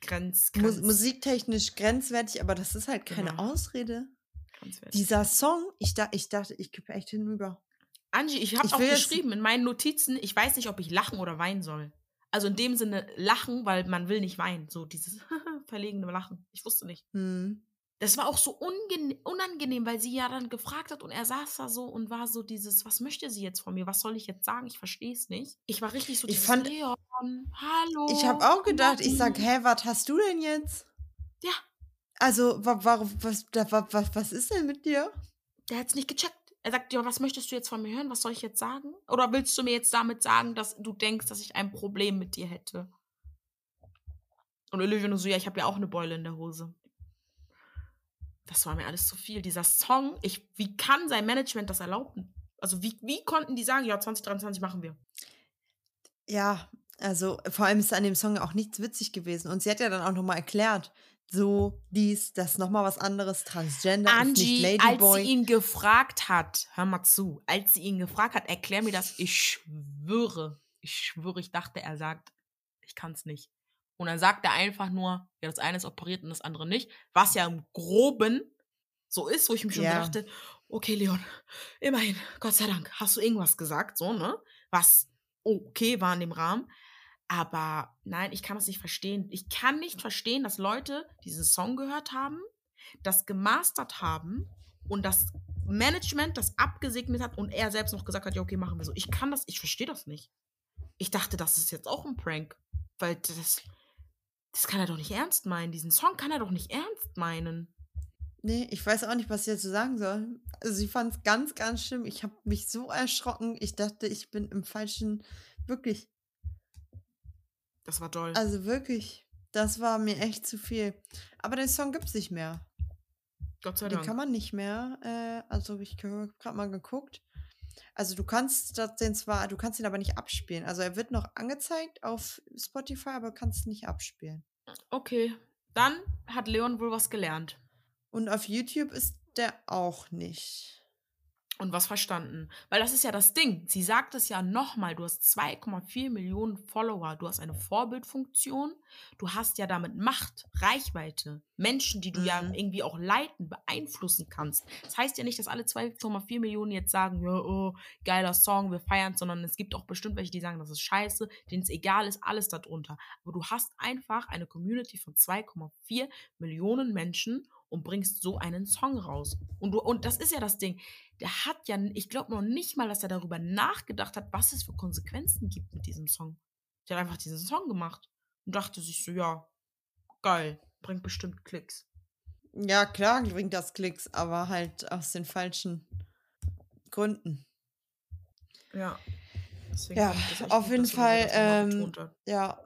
Grenz, Grenz, musiktechnisch grenzwertig, aber das ist halt keine Genau. Ausrede. Dieser Song, ich, da, ich dachte, ich kippe echt hinüber. Angie, ich habe auch geschrieben in meinen Notizen, ich weiß nicht, ob ich lachen oder weinen soll. Also in dem Sinne lachen, weil man will nicht weinen. So dieses verlegene Lachen. Ich wusste nicht. Hm. Das war auch so unangenehm, weil sie ja dann gefragt hat und er saß da so und war so dieses, was möchte sie jetzt von mir? Was soll ich jetzt sagen? Ich verstehe es nicht. Ich war richtig so Ich fand- Leon, hallo. Ich habe auch gedacht, ich sag, hä, was hast du denn jetzt? Ja. Also, wa warum, was, was, was ist denn mit dir? Der hat es nicht gecheckt. Er sagt, ja, was möchtest du jetzt von mir hören? Was soll ich jetzt sagen? Oder willst du mir jetzt damit sagen, dass du denkst, dass ich ein Problem mit dir hätte? Und Olivia nur so, ja, ich habe ja auch eine Beule in der Hose. Das war mir alles zu viel. Dieser Song, ich, wie kann sein Management das erlauben? Also, wie, wie konnten die sagen, ja, 2023 machen wir? Ja, also vor allem ist an dem Song auch nichts witzig gewesen. Und sie hat ja dann auch nochmal erklärt, so, dies, das, nochmal was anderes, Transgender, Angie, nicht als Ladyboy. sie ihn gefragt hat, hör mal zu, als sie ihn gefragt hat, erklär mir das, ich schwöre, ich schwöre, ich dachte, er sagt, ich kann's nicht. Und dann sagt er einfach nur, ja, das eine ist operiert und das andere nicht, was ja im Groben so ist, wo ich mir schon Ja. dachte, okay, Leon, immerhin, Gott sei Dank, hast du irgendwas gesagt, so, ne? Was okay war in dem Rahmen. Aber nein, ich kann das nicht verstehen. Ich kann nicht verstehen, dass Leute diesen Song gehört haben, das gemastert haben und das Management das abgesegnet hat und er selbst noch gesagt hat, ja, okay, machen wir so. Ich kann das, ich verstehe das nicht. Ich dachte, das ist jetzt auch ein Prank. Weil das, das kann er doch nicht ernst meinen. Diesen Song kann er doch nicht ernst meinen. Nee, ich weiß auch nicht, was ich dazu sagen soll. Also ich fand es ganz, ganz schlimm. Ich habe mich so erschrocken. Ich dachte, ich bin im falschen, wirklich, Das war toll. also wirklich, das war mir echt zu viel. Aber den Song gibt's nicht mehr. Gott sei Den Dank. kann man nicht mehr. Äh, also ich habe gerade mal geguckt. Also du kannst den zwar, du kannst ihn aber nicht abspielen. Also er wird noch angezeigt auf Spotify, aber kannst nicht abspielen. Okay. Dann hat Leon wohl was gelernt. Und auf YouTube ist der auch nicht. Und was verstanden. Weil das ist ja das Ding. Sie sagt es ja nochmal, du hast 2,4 Millionen Follower, du hast eine Vorbildfunktion, du hast ja damit Macht, Reichweite, Menschen, die du ja Mhm. irgendwie auch leiten, beeinflussen kannst. Das heißt ja nicht, dass alle 2,4 Millionen jetzt sagen, ja, oh, geiler Song, wir feiern, sondern es gibt auch bestimmt welche, die sagen, das ist scheiße, denen es egal ist, alles darunter. Aber du hast einfach eine Community von 2,4 Millionen Menschen und bringst so einen Song raus. Und, du, und das ist ja das Ding. Der hat ja, ich glaube noch nicht mal, dass er darüber nachgedacht hat, was es für Konsequenzen gibt mit diesem Song. Der hat einfach diesen Song gemacht und dachte sich so, ja, geil, bringt bestimmt Klicks. Ja, klar bringt das Klicks, aber halt aus den falschen Gründen. Ja. Deswegen Ja, auf jeden Fall, ähm. Ja.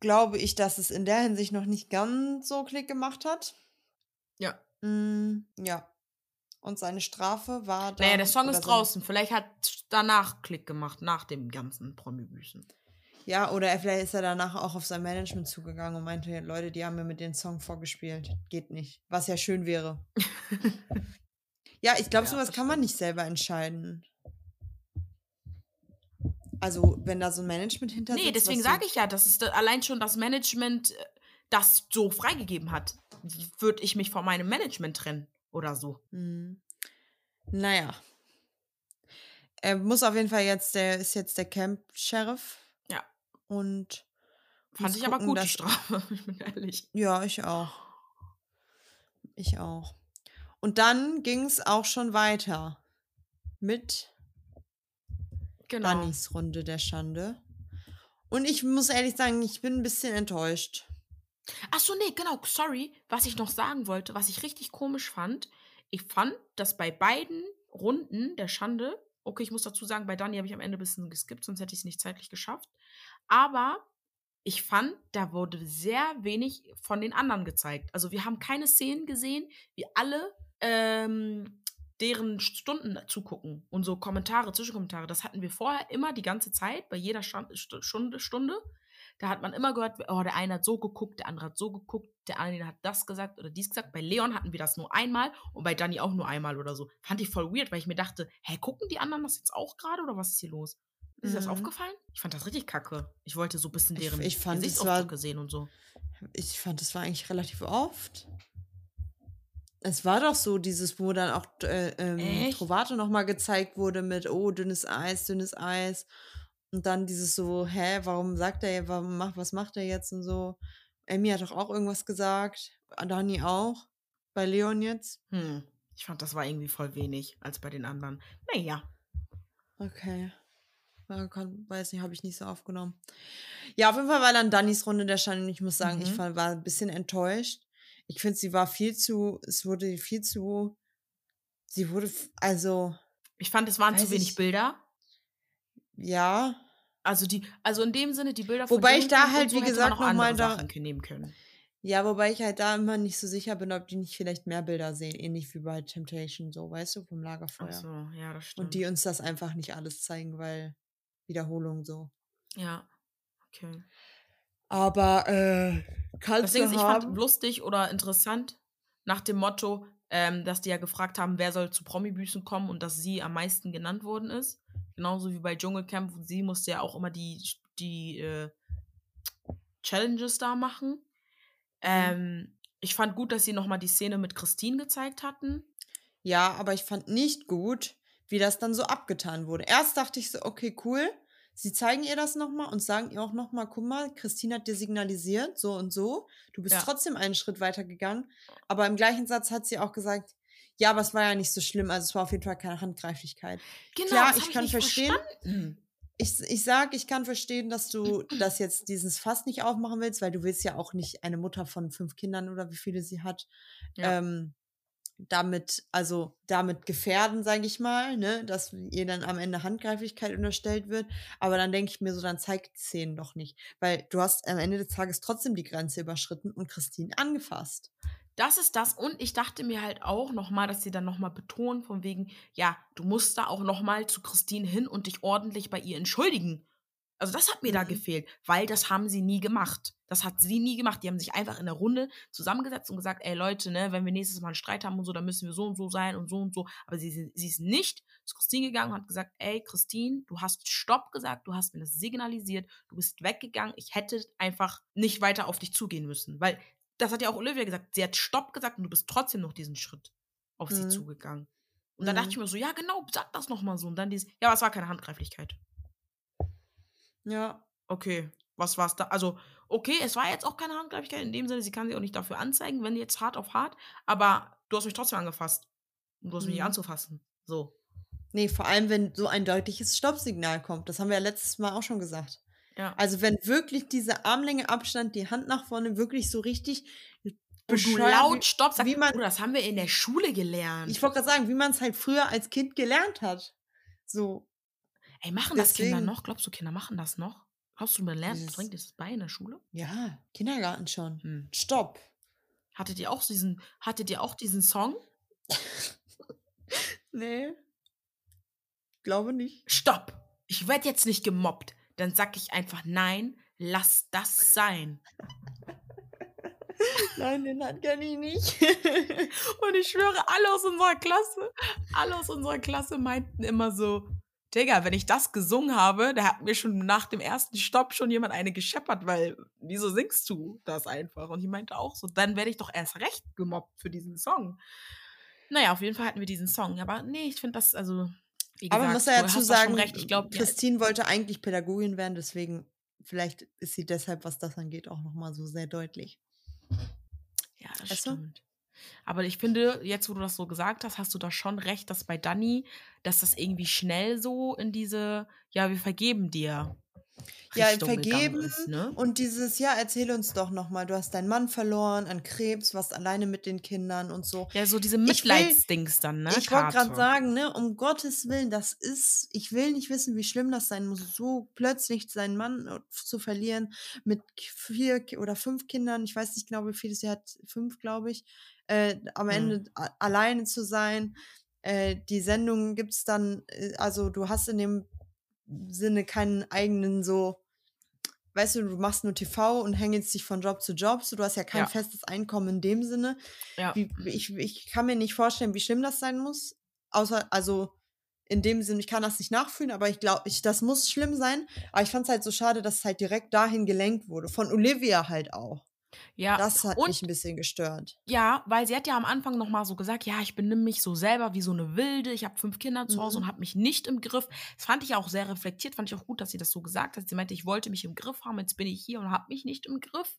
glaube ich, dass es in der Hinsicht noch nicht ganz so Klick gemacht hat. Ja. Mm, ja. Und seine Strafe war dann. Naja, der Song ist draußen. Vielleicht hat danach Klick gemacht, nach dem ganzen Promi-Büßen. Ja, oder er, vielleicht ist er danach auch auf sein Management zugegangen und meinte, Leute, die haben mir mit dem Song vorgespielt. Geht nicht. Was ja schön wäre. ja, ich glaube, Ja, sowas das kann man nicht selber entscheiden. Also, wenn da so ein Management hinter Nee, sitzt, deswegen so- sage ich ja, dass es allein schon das Management äh, das so freigegeben hat. Würde ich mich von meinem Management trennen oder so. Hm. Naja. Er muss auf jeden Fall jetzt, der ist jetzt der Camp-Sheriff. Ja. Und Fand ich aber gucken, gut, die dass- Strafe. Ich bin ehrlich. Ja, ich auch. Ich auch. Und dann ging es auch schon weiter mit Genau. Dannys Runde der Schande. Und ich muss ehrlich sagen, ich bin ein bisschen enttäuscht. Ach so, nee, genau, sorry. Was ich noch sagen wollte, was ich richtig komisch fand, ich fand, dass bei beiden Runden der Schande, okay, ich muss dazu sagen, bei Dani habe ich am Ende ein bisschen geskippt, sonst hätte ich es nicht zeitlich geschafft. Aber ich fand, da wurde sehr wenig von den anderen gezeigt. Also wir haben keine Szenen gesehen, wie alle ähm, deren Stunden zugucken und so Kommentare, Zwischenkommentare. Das hatten wir vorher immer die ganze Zeit, bei jeder Stunde, Stunde. Da hat man immer gehört, oh, der eine hat so geguckt, der andere hat so geguckt, der eine hat das gesagt oder dies gesagt. Bei Leon hatten wir das nur einmal und bei Dani auch nur einmal oder so. Fand ich voll weird, weil ich mir dachte, hä, gucken die anderen das jetzt auch gerade oder was ist hier los? Ist dir das Mhm. aufgefallen? Ich fand das richtig kacke. Ich wollte so ein bisschen Ich- deren ich fand, es Gesichtsausdrücke sehen und so. Ich fand, das war eigentlich relativ oft. Es war doch so, dieses, wo dann auch äh, ähm? Trovato nochmal gezeigt wurde mit, oh, dünnes Eis, dünnes Eis. Und dann dieses so, hä, warum sagt er, warum macht, was macht er jetzt und so. Emmy hat doch auch irgendwas gesagt. Dani auch. Bei Leon jetzt. Hm. Ich fand, das war irgendwie voll wenig als bei den anderen. Naja. Okay. Kann, weiß nicht, habe ich nicht so aufgenommen. Ja, auf jeden Fall war dann Dannys Runde der Schande und ich muss sagen, ich Mhm. war, war ein bisschen enttäuscht. Ich finde, sie war viel zu, es wurde viel zu, sie wurde, also, Ich fand, es waren zu wenig ich- Bilder. Ja, Also die, also in dem Sinne, die Bilder Wobei ich da halt, so wie gesagt, man auch noch mal andere da- Sachen nehmen können. ja, wobei ich halt da immer nicht so sicher bin, ob die nicht vielleicht mehr Bilder sehen, ähnlich wie bei Temptation, so, weißt du, vom Lagerfeuer. Ach so, ja, das stimmt. Und die uns das einfach nicht alles zeigen, weil Wiederholung so. ja, okay. Aber, äh, kannst Deswegen, du ich haben. fand lustig oder interessant nach dem Motto, ähm, dass die ja gefragt haben, wer soll zu Promi-Büßen kommen und dass sie am meisten genannt worden ist. Genauso wie bei Dschungelcamp. Sie musste ja auch immer die, die äh, Challenges da machen. Ähm, ich fand gut, dass sie nochmal die Szene mit Christine gezeigt hatten. Ja, aber ich fand nicht gut, wie das dann so abgetan wurde. Erst dachte ich so, okay, cool. Sie zeigen ihr das nochmal und sagen ihr auch nochmal, guck mal, Christine hat dir signalisiert, so und so. Du bist Ja. trotzdem einen Schritt weiter gegangen. Aber im gleichen Satz hat sie auch gesagt, ja, aber es war ja nicht so schlimm. Also es war auf jeden Fall keine Handgreiflichkeit. Genau, Klar, ich kann nicht verstehen. verstanden. Ich, ich sag, ich kann verstehen, dass du das jetzt dieses Fass nicht aufmachen willst, weil du willst ja auch nicht eine Mutter von fünf Kindern oder wie viele sie hat, Ja. ähm, damit, also damit gefährden, sage ich mal, ne, dass ihr dann am Ende Handgreiflichkeit unterstellt wird. Aber dann denke ich mir so, dann zeigt Szenen doch nicht. Weil du hast am Ende des Tages trotzdem die Grenze überschritten und Christine angefasst. Das ist das. Und ich dachte mir halt auch nochmal, dass sie dann nochmal betonen, von wegen, ja, du musst da auch nochmal zu Christine hin und dich ordentlich bei ihr entschuldigen. Also das hat mir da Mhm. gefehlt, weil das haben sie nie gemacht. Das hat sie nie gemacht. Die haben sich einfach in der Runde zusammengesetzt und gesagt, ey Leute, ne, wenn wir nächstes Mal einen Streit haben und so, dann müssen wir so und so sein und so und so. Aber sie, sie ist nicht zu Christine gegangen und hat gesagt, ey Christine, du hast Stopp gesagt, du hast mir das signalisiert, du bist weggegangen. Ich hätte einfach nicht weiter auf dich zugehen müssen, weil das hat ja auch Olivia gesagt. Sie hat Stopp gesagt und du bist trotzdem noch diesen Schritt auf sie Mhm. zugegangen. Und dann dachte Mhm. ich mir so, ja genau, sag das nochmal so. Und dann dieses, ja, aber es war keine Handgreiflichkeit. Ja. Okay, was war's da? Also, okay, es war jetzt auch keine Handgreiflichkeit in dem Sinne, sie kann sie auch nicht dafür anzeigen, wenn jetzt hart auf hart, aber du hast mich trotzdem angefasst. Und du hast mich nicht Mhm. anzufassen. So. Nee, vor allem, wenn so ein deutliches Stoppsignal kommt. Das haben wir ja letztes Mal auch schon gesagt. Ja. Also wenn wirklich diese Armlänge Abstand, die Hand nach vorne wirklich so richtig du laut wie- Stopp sagst, wie man- Bruder, das haben wir in der Schule gelernt. Ich wollte gerade sagen, wie man es halt früher als Kind gelernt hat. So, Ey, machen das Kinder deswegen- noch? Glaubst du, Kinder machen das noch? Hast du gelernt, Dieses- bringt das bei in der Schule? Ja, Kindergarten schon. Hm. Stopp. Hattet ihr auch diesen, hattet ihr auch diesen Song? Nee. Glaube nicht. Stopp! Ich werde jetzt nicht gemobbt. Dann sag ich einfach nein, lass das sein. Nein, den hat Kenny nicht. Und ich schwöre, alle aus unserer Klasse, alle aus unserer Klasse meinten immer so, Digga, wenn ich das gesungen habe, da hat mir schon nach dem ersten Stopp schon jemand eine gescheppert, weil wieso singst du das einfach? Und ich meinte auch so, dann werde ich doch erst recht gemobbt für diesen Song. Naja, auf jeden Fall hatten wir diesen Song. Aber nee, ich finde das, also, wie gesagt, Aber man muss ja dazu sagen, recht. Ich glaube, Christine wollte eigentlich Pädagogin werden, deswegen vielleicht ist sie deshalb, was das angeht, auch nochmal so sehr deutlich. Ja, das Weißt du? Aber ich finde, jetzt, wo du das so gesagt hast, hast du da schon recht, dass bei Dani, dass das irgendwie schnell so in diese, ja, wir vergeben dir. Ja, Richtung vergeben Ist, ne? Und dieses, ja, erzähl uns doch nochmal, du hast deinen Mann verloren an Krebs, warst alleine mit den Kindern und so. Ja, so diese Mitleidsdings dann, ne? ich wollte gerade sagen, ne, um Gottes Willen, das ist, ich will nicht wissen, wie schlimm das sein muss, so plötzlich seinen Mann äh, zu verlieren mit vier oder fünf Kindern, ich weiß nicht genau, wie viele sie hat, fünf, glaube ich, äh, am Mhm. Ende a- alleine zu sein. Äh, die Sendung gibt es dann, äh, also du hast in dem Sinne keinen eigenen so, weißt du, du machst nur TV und hängelst dich von Job zu Job, so du hast ja kein Ja. festes Einkommen in dem Sinne. Ja. Wie, ich, ich kann mir nicht vorstellen, wie schlimm das sein muss. Außer, also in dem Sinne, ich kann das nicht nachfühlen, aber ich glaube, ich, das muss schlimm sein. Aber ich fand es halt so schade, dass es halt direkt dahin gelenkt wurde. Von Olivia halt auch. Ja. Das hat und mich ein bisschen gestört. Ja, weil sie hat ja am Anfang noch mal so gesagt, ja, ich benimme mich so selber wie so eine Wilde. Ich habe fünf Kinder zu Hause Mhm. und habe mich nicht im Griff. Das fand ich auch sehr reflektiert, fand ich auch gut, dass sie das so gesagt hat. Sie meinte, ich wollte mich im Griff haben, jetzt bin ich hier und habe mich nicht im Griff.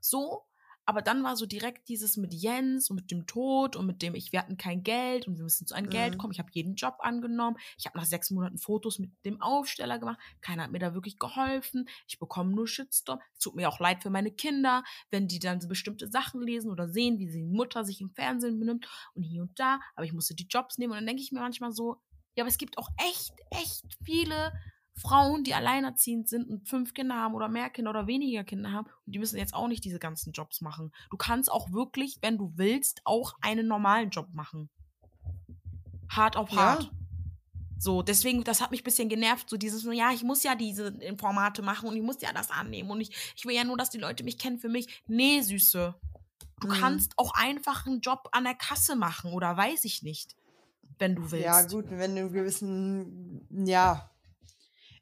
So. Aber dann war so direkt dieses mit Jens und mit dem Tod und mit dem, ich, wir hatten kein Geld und wir müssen zu einem Geld Mhm. kommen. Ich habe jeden Job angenommen. Ich habe nach sechs Monaten Fotos mit dem Aufsteller gemacht. Keiner hat mir da wirklich geholfen. Ich bekomme nur Shitstorm. Es tut mir auch leid für meine Kinder, wenn die dann so bestimmte Sachen lesen oder sehen, wie die Mutter sich im Fernsehen benimmt und hier und da. Aber ich musste die Jobs nehmen und dann denke ich mir manchmal so, ja, aber es gibt auch echt, echt viele Frauen, die alleinerziehend sind und fünf Kinder haben oder mehr Kinder oder weniger Kinder haben und die müssen jetzt auch nicht diese ganzen Jobs machen. Du kannst auch wirklich, wenn du willst, auch einen normalen Job machen. Hart auf Ja. hart. So, deswegen, das hat mich ein bisschen genervt, so dieses, ja, ich muss ja diese Formate machen und ich muss ja das annehmen und ich, ich will ja nur, dass die Leute mich kennen für mich. Nee, Süße. Du Mhm. kannst auch einfach einen Job an der Kasse machen oder weiß ich nicht, wenn du willst. Ja, gut, wenn du einen gewissen, ja.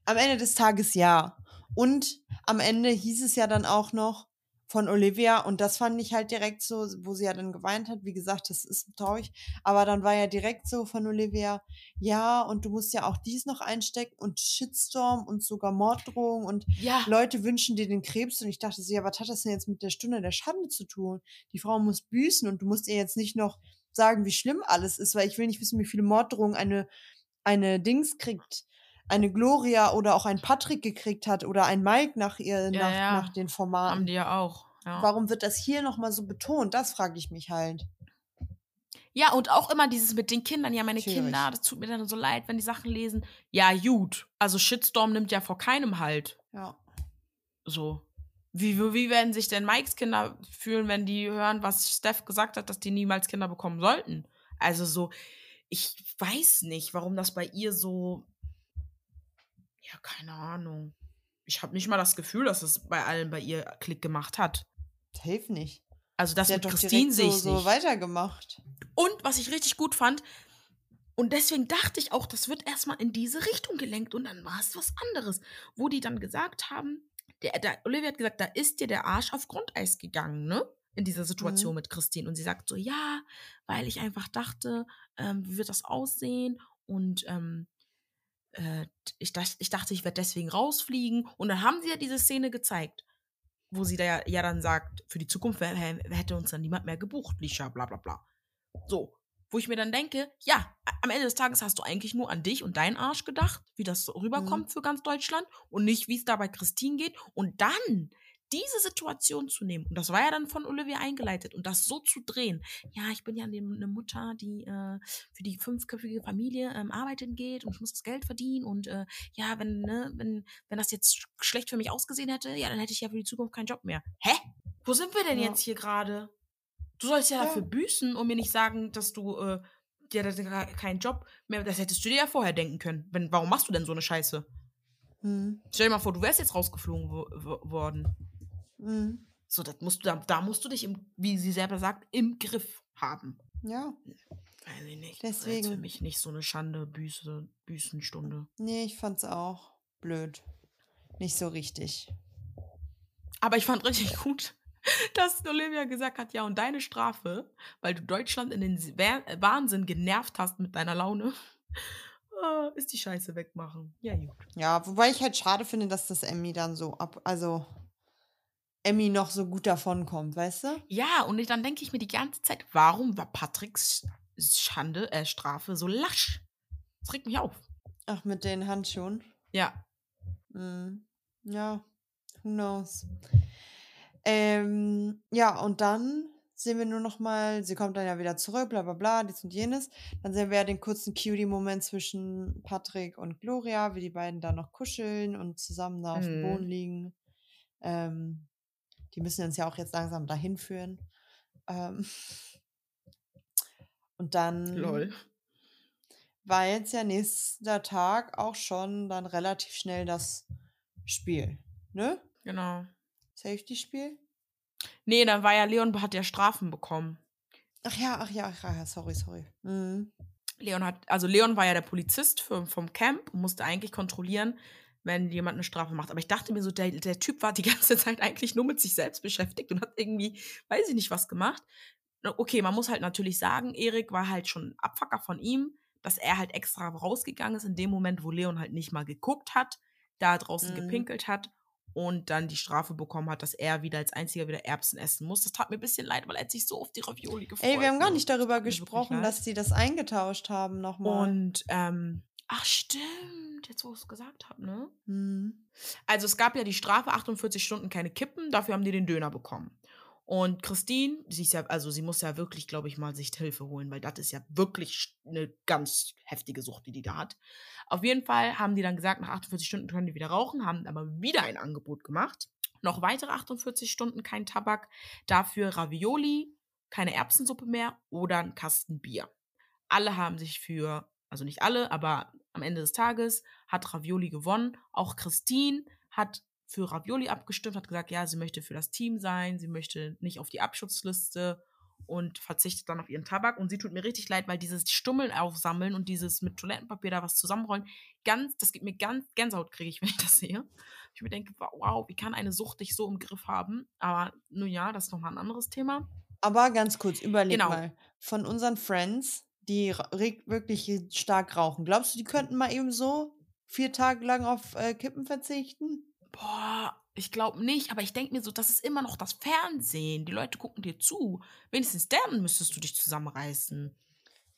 Am Ende des Tages ja. Und am Ende hieß es ja dann auch noch von Olivia, und das fand ich halt direkt so, wo sie ja dann geweint hat, wie gesagt, das ist traurig, aber dann war ja direkt so von Olivia, ja, und du musst ja auch dies noch einstecken und Shitstorm und sogar Morddrohung und Ja, Leute wünschen dir den Krebs und ich dachte so, ja, was hat das denn jetzt mit der Stunde der Schande zu tun? Die Frau muss büßen und du musst ihr jetzt nicht noch sagen, wie schlimm alles ist, weil ich will nicht wissen, wie viele Morddrohungen eine, eine Dings kriegt, eine Gloria oder auch ein Patrick gekriegt hat oder ein Mike nach ihr, Ja, nach, ja. nach den haben Formaten. die ja auch. Ja. Warum wird das hier nochmal so betont? Das frage ich mich halt. Ja, und auch immer dieses mit den Kindern. Ja, meine Schwierig. Kinder, das tut mir dann so leid, wenn die Sachen lesen. Ja, gut. Also Shitstorm nimmt ja vor keinem Halt. Ja. So. Wie, wie wie werden sich denn Mikes Kinder fühlen, wenn die hören, was Steph gesagt hat, dass die niemals Kinder bekommen sollten? Also so, ich weiß nicht, warum das bei ihr so. Ja, keine Ahnung. Ich habe nicht mal das Gefühl, dass es bei allen bei ihr Klick gemacht hat. Safe nicht. Also das Der mit Christine sehe so, ich so nicht. weitergemacht. Und was ich richtig gut fand, und deswegen dachte ich auch, das wird erstmal in diese Richtung gelenkt und dann war es was anderes, wo die dann gesagt haben, der, der Olivia hat gesagt, da ist dir der Arsch auf Grundeis gegangen, ne? In dieser Situation Mhm. mit Christine. Und sie sagt so, ja, weil ich einfach dachte, ähm, wie wird das aussehen? Und ähm, äh, ich, dacht, ich dachte, ich werde deswegen rausfliegen. Und dann haben sie ja diese Szene gezeigt, wo sie da ja, ja dann sagt, für die Zukunft hätte uns dann niemand mehr gebucht, Lisha, bla bla bla. So, wo ich mir dann denke, ja, am Ende des Tages hast du eigentlich nur an dich und deinen Arsch gedacht, wie das so rüberkommt für ganz Deutschland und nicht, wie es da bei Christine geht. Und dann, diese Situation zu nehmen, und das war ja dann von Olivia eingeleitet, und das so zu drehen, ja, ich bin ja eine Mutter, die äh, für die fünfköpfige Familie ähm, arbeiten geht und ich muss das Geld verdienen und äh, ja, wenn, ne, wenn, wenn das jetzt schlecht für mich ausgesehen hätte, ja, dann hätte ich ja für die Zukunft keinen Job mehr. Hä? Wo sind wir denn Ja. jetzt hier gerade? Du sollst ja, Ja. dafür büßen und mir nicht sagen, dass du äh, dir gar keinen Job mehr. Das hättest du dir ja vorher denken können. Wenn, warum machst du denn so eine Scheiße? Mhm. Stell dir mal vor, du wärst jetzt rausgeflogen wo, wo, worden. Mhm. So, das musst du, da, da musst du dich, im, wie sie selber sagt, im Griff haben. Ja, Weiß ich nicht. Das ist Deswegen. für mich nicht so eine Schande, Büße, Büßenstunde. nee, ich fand's auch blöd. Nicht so richtig. Aber ich fand richtig gut, dass Olivia gesagt hat, ja, und deine Strafe, weil du Deutschland in den Wah- Wahnsinn genervt hast mit deiner Laune, äh, ist die Scheiße wegmachen. Ja, gut. Ja, wobei ich halt schade finde, dass das Emmy dann so ab, also Emmy noch so gut davon kommt, weißt du? Ja, und ich, dann denke ich mir die ganze Zeit, warum war Patricks Schande, äh, Strafe so lasch? Das regt mich auf. Ach, mit den Handschuhen. Ja. Mhm. Ja, who knows. Ähm, ja, und dann sehen wir nur noch mal, sie kommt dann ja wieder zurück, bla bla bla, dies und jenes. Dann sehen wir ja den kurzen Cutie-Moment zwischen Patrick und Gloria, wie die beiden da noch kuscheln und zusammen da auf dem Mhm. Boden liegen. Ähm, die müssen uns ja auch jetzt langsam dahin führen. Ähm, und dann Lol. war jetzt ja nächster Tag auch schon dann relativ schnell das Spiel. Ne? Genau. Safety-Spiel? Nee, dann war ja Leon, hat ja Strafen bekommen. Ach ja, ach ja, ach ja, sorry, sorry. Mhm. Leon hat, also Leon war ja der Polizist für, vom Camp und musste eigentlich kontrollieren, wenn jemand eine Strafe macht. Aber ich dachte mir so, der, der Typ war die ganze Zeit eigentlich nur mit sich selbst beschäftigt und hat irgendwie, weiß ich nicht, was gemacht. Okay, man muss halt natürlich sagen, Erik war halt schon ein Abfacker von ihm, dass er halt extra rausgegangen ist in dem Moment, wo Leon halt nicht mal geguckt hat, da draußen Mhm. gepinkelt hat und dann die Strafe bekommen hat, dass er wieder als einziger wieder Erbsen essen muss. Das tat mir ein bisschen leid, weil er hat sich so auf die Ravioli gefreut. Ey, wir haben gar nicht darüber gesprochen, dass die das eingetauscht haben nochmal. Und, ähm, ach stimmt, jetzt wo ich es gesagt habe, ne? Mhm. Also es gab ja die Strafe, 48 Stunden keine Kippen, dafür haben die den Döner bekommen. Und Christine, sie ist ja, also sie muss ja wirklich, glaube ich, mal sich Hilfe holen, weil das ist ja wirklich eine ganz heftige Sucht, die die da hat. Auf jeden Fall haben die dann gesagt, nach 48 Stunden können die wieder rauchen, haben aber wieder ein Angebot gemacht. Noch weitere 48 Stunden kein Tabak, dafür Ravioli, keine Erbsensuppe mehr oder ein Kasten Bier. Alle haben sich für, also nicht alle, aber am Ende des Tages hat Ravioli gewonnen. Auch Christine hat für Ravioli abgestimmt, hat gesagt, ja, sie möchte für das Team sein, sie möchte nicht auf die Abschutzliste und verzichtet dann auf ihren Tabak. Und sie tut mir richtig leid, weil dieses Stummeln aufsammeln und dieses mit Toilettenpapier da was zusammenrollen, ganz, das gibt mir ganz Gänsehaut, kriege ich, wenn ich das sehe. Ich mir denke, wow, wie kann eine Sucht dich so im Griff haben? Aber nun ja, das ist nochmal ein anderes Thema. Aber ganz kurz, überleg Genau. mal. Von unseren Friends, die wirklich stark rauchen, glaubst du, die könnten mal eben so vier Tage lang auf äh, Kippen verzichten? Boah, ich glaube nicht, aber ich denke mir so, das ist immer noch das Fernsehen. Die Leute gucken dir zu. Wenigstens dann müsstest du dich zusammenreißen.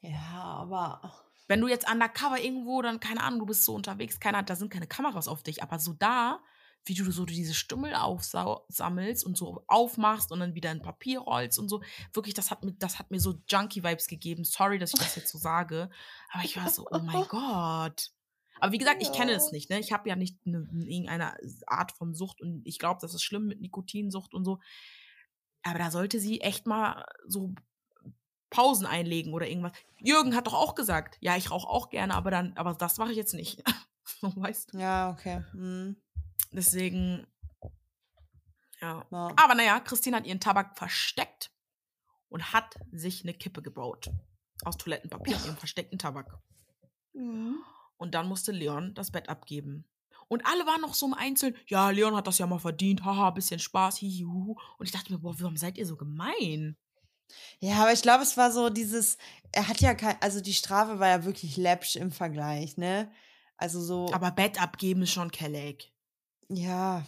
Ja, aber. Wenn du jetzt undercover irgendwo, dann, keine Ahnung, du bist so unterwegs, keine Ahnung, da sind keine Kameras auf dich, aber so da, wie du so diese Stummel aufsammelst und so aufmachst und dann wieder in Papier rollst und so, wirklich, das hat mir, das hat mir so Junkie-Vibes gegeben. Sorry, dass ich das jetzt so sage, aber ich war so, oh mein Gott. Aber wie gesagt, ich kenne es nicht, ne? Ich habe ja nicht ne, irgendeine Art von Sucht und ich glaube, das ist schlimm mit Nikotinsucht und so. Aber da sollte sie echt mal so Pausen einlegen oder irgendwas. Jürgen hat doch auch gesagt, ja, ich rauche auch gerne, aber dann, aber das mache ich jetzt nicht. weißt du. Ja, okay. Hm. Deswegen, ja. Ja. Aber naja, Christine hat ihren Tabak versteckt und hat sich eine Kippe gebaut. Aus Toilettenpapier ihrem versteckten Tabak. Mhm. Und dann musste Leon das Bett abgeben. Und alle waren noch so im Einzelnen, ja, Leon hat das ja mal verdient, haha, bisschen Spaß, hihihu. Und ich dachte mir, boah, warum seid ihr so gemein? Ja, aber ich glaube, es war so dieses, er hat ja kein, also die Strafe war ja wirklich läppsch im Vergleich, ne? Also so, Aber Bett abgeben ist schon kelleg. Ja,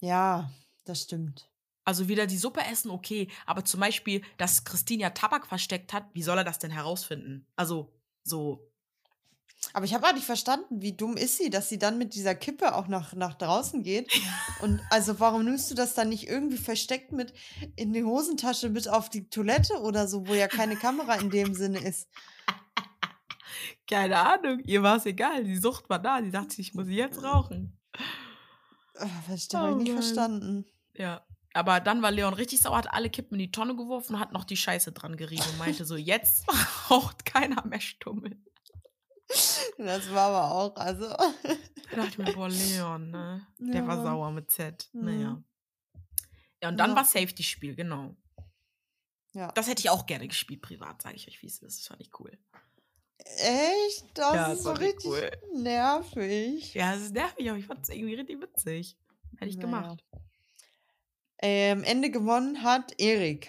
ja, das stimmt. Also wieder die Suppe essen, okay. Aber zum Beispiel, dass Christine ja Tabak versteckt hat, wie soll er das denn herausfinden? Also, so. Aber ich habe auch nicht verstanden, wie dumm ist sie, dass sie dann mit dieser Kippe auch nach, nach draußen geht. Und also warum nimmst du das dann nicht irgendwie versteckt mit in die Hosentasche mit auf die Toilette oder so, wo ja keine Kamera in dem Sinne ist? Keine Ahnung, ihr war es egal. Die Sucht war da. Die dachte, ich muss jetzt rauchen. Ah, Das habe ich Oh nicht Mann. verstanden. Ja. Aber dann war Leon richtig sauer, hat alle Kippen in die Tonne geworfen und hat noch die Scheiße dran gerieben und meinte so, jetzt raucht keiner mehr Stummel. Das war aber auch, also. Da dachte ich mir, boah, Leon, ne? Der war sauer mit Z. Naja. Mhm. Ja, und dann Ja. war Safety-Spiel, genau. Ja. Das hätte ich auch gerne gespielt, privat, sage ich euch, wie es ist. Das fand ich cool. Echt? Das Ja, ist das so richtig cool. nervig. Ja, es ist nervig, aber ich fand es irgendwie richtig witzig. Hätte ich Naja. gemacht. Ähm, Ende gewonnen hat Erik.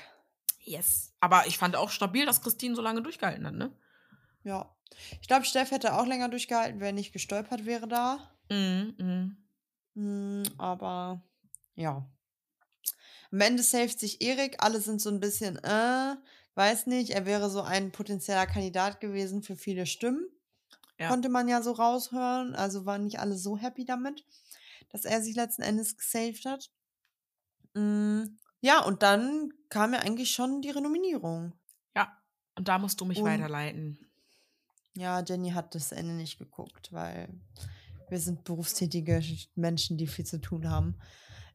Yes. Aber ich fand auch stabil, dass Christine so lange durchgehalten hat, ne? Ja. Ich glaube, Steff hätte auch länger durchgehalten, wenn nicht gestolpert wäre da. Mhm, mhm. Hm, aber ja. Am Ende saved sich Erik. Alle sind so ein bisschen, äh, weiß nicht, er wäre so ein potenzieller Kandidat gewesen für viele Stimmen. Ja. Konnte man ja so raushören. Also waren nicht alle so happy damit, dass er sich letzten Endes gesaved hat. Mm, ja, und dann kam ja eigentlich schon die Renominierung. Ja. Und da musst du mich Und- weiterleiten. Ja, Jenny hat das Ende nicht geguckt, weil wir sind berufstätige Menschen, die viel zu tun haben.